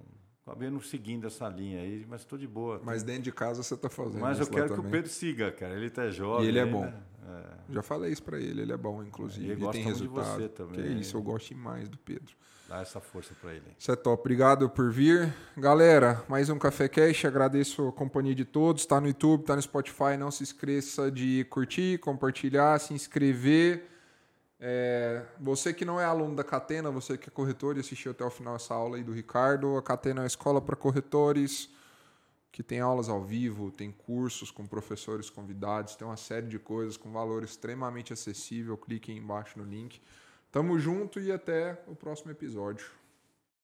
acabei não seguindo essa linha aí, mas estou de boa. Mas dentro de casa você está fazendo Mas eu quero que o Pedro siga, cara. Ele está jovem. E ele é bom. Né? É. Já falei isso para ele, ele é bom, inclusive. Ele, ele tem resultado. De você também. Que isso, eu gosto demais do Pedro. Dá essa força para ele. Isso é top. Obrigado por vir. Galera, mais um Café Cash. Agradeço a companhia de todos. Está no YouTube, está no Spotify. Não se esqueça de curtir, compartilhar, se inscrever. É, você que não é aluno da Catena, você que é corretor e assistiu até o final essa aula aí do Ricardo, a Catena é uma escola para corretores que tem aulas ao vivo, tem cursos com professores convidados, tem uma série de coisas com valor extremamente acessível. Clique aí embaixo no link. Tamo junto e até o próximo episódio.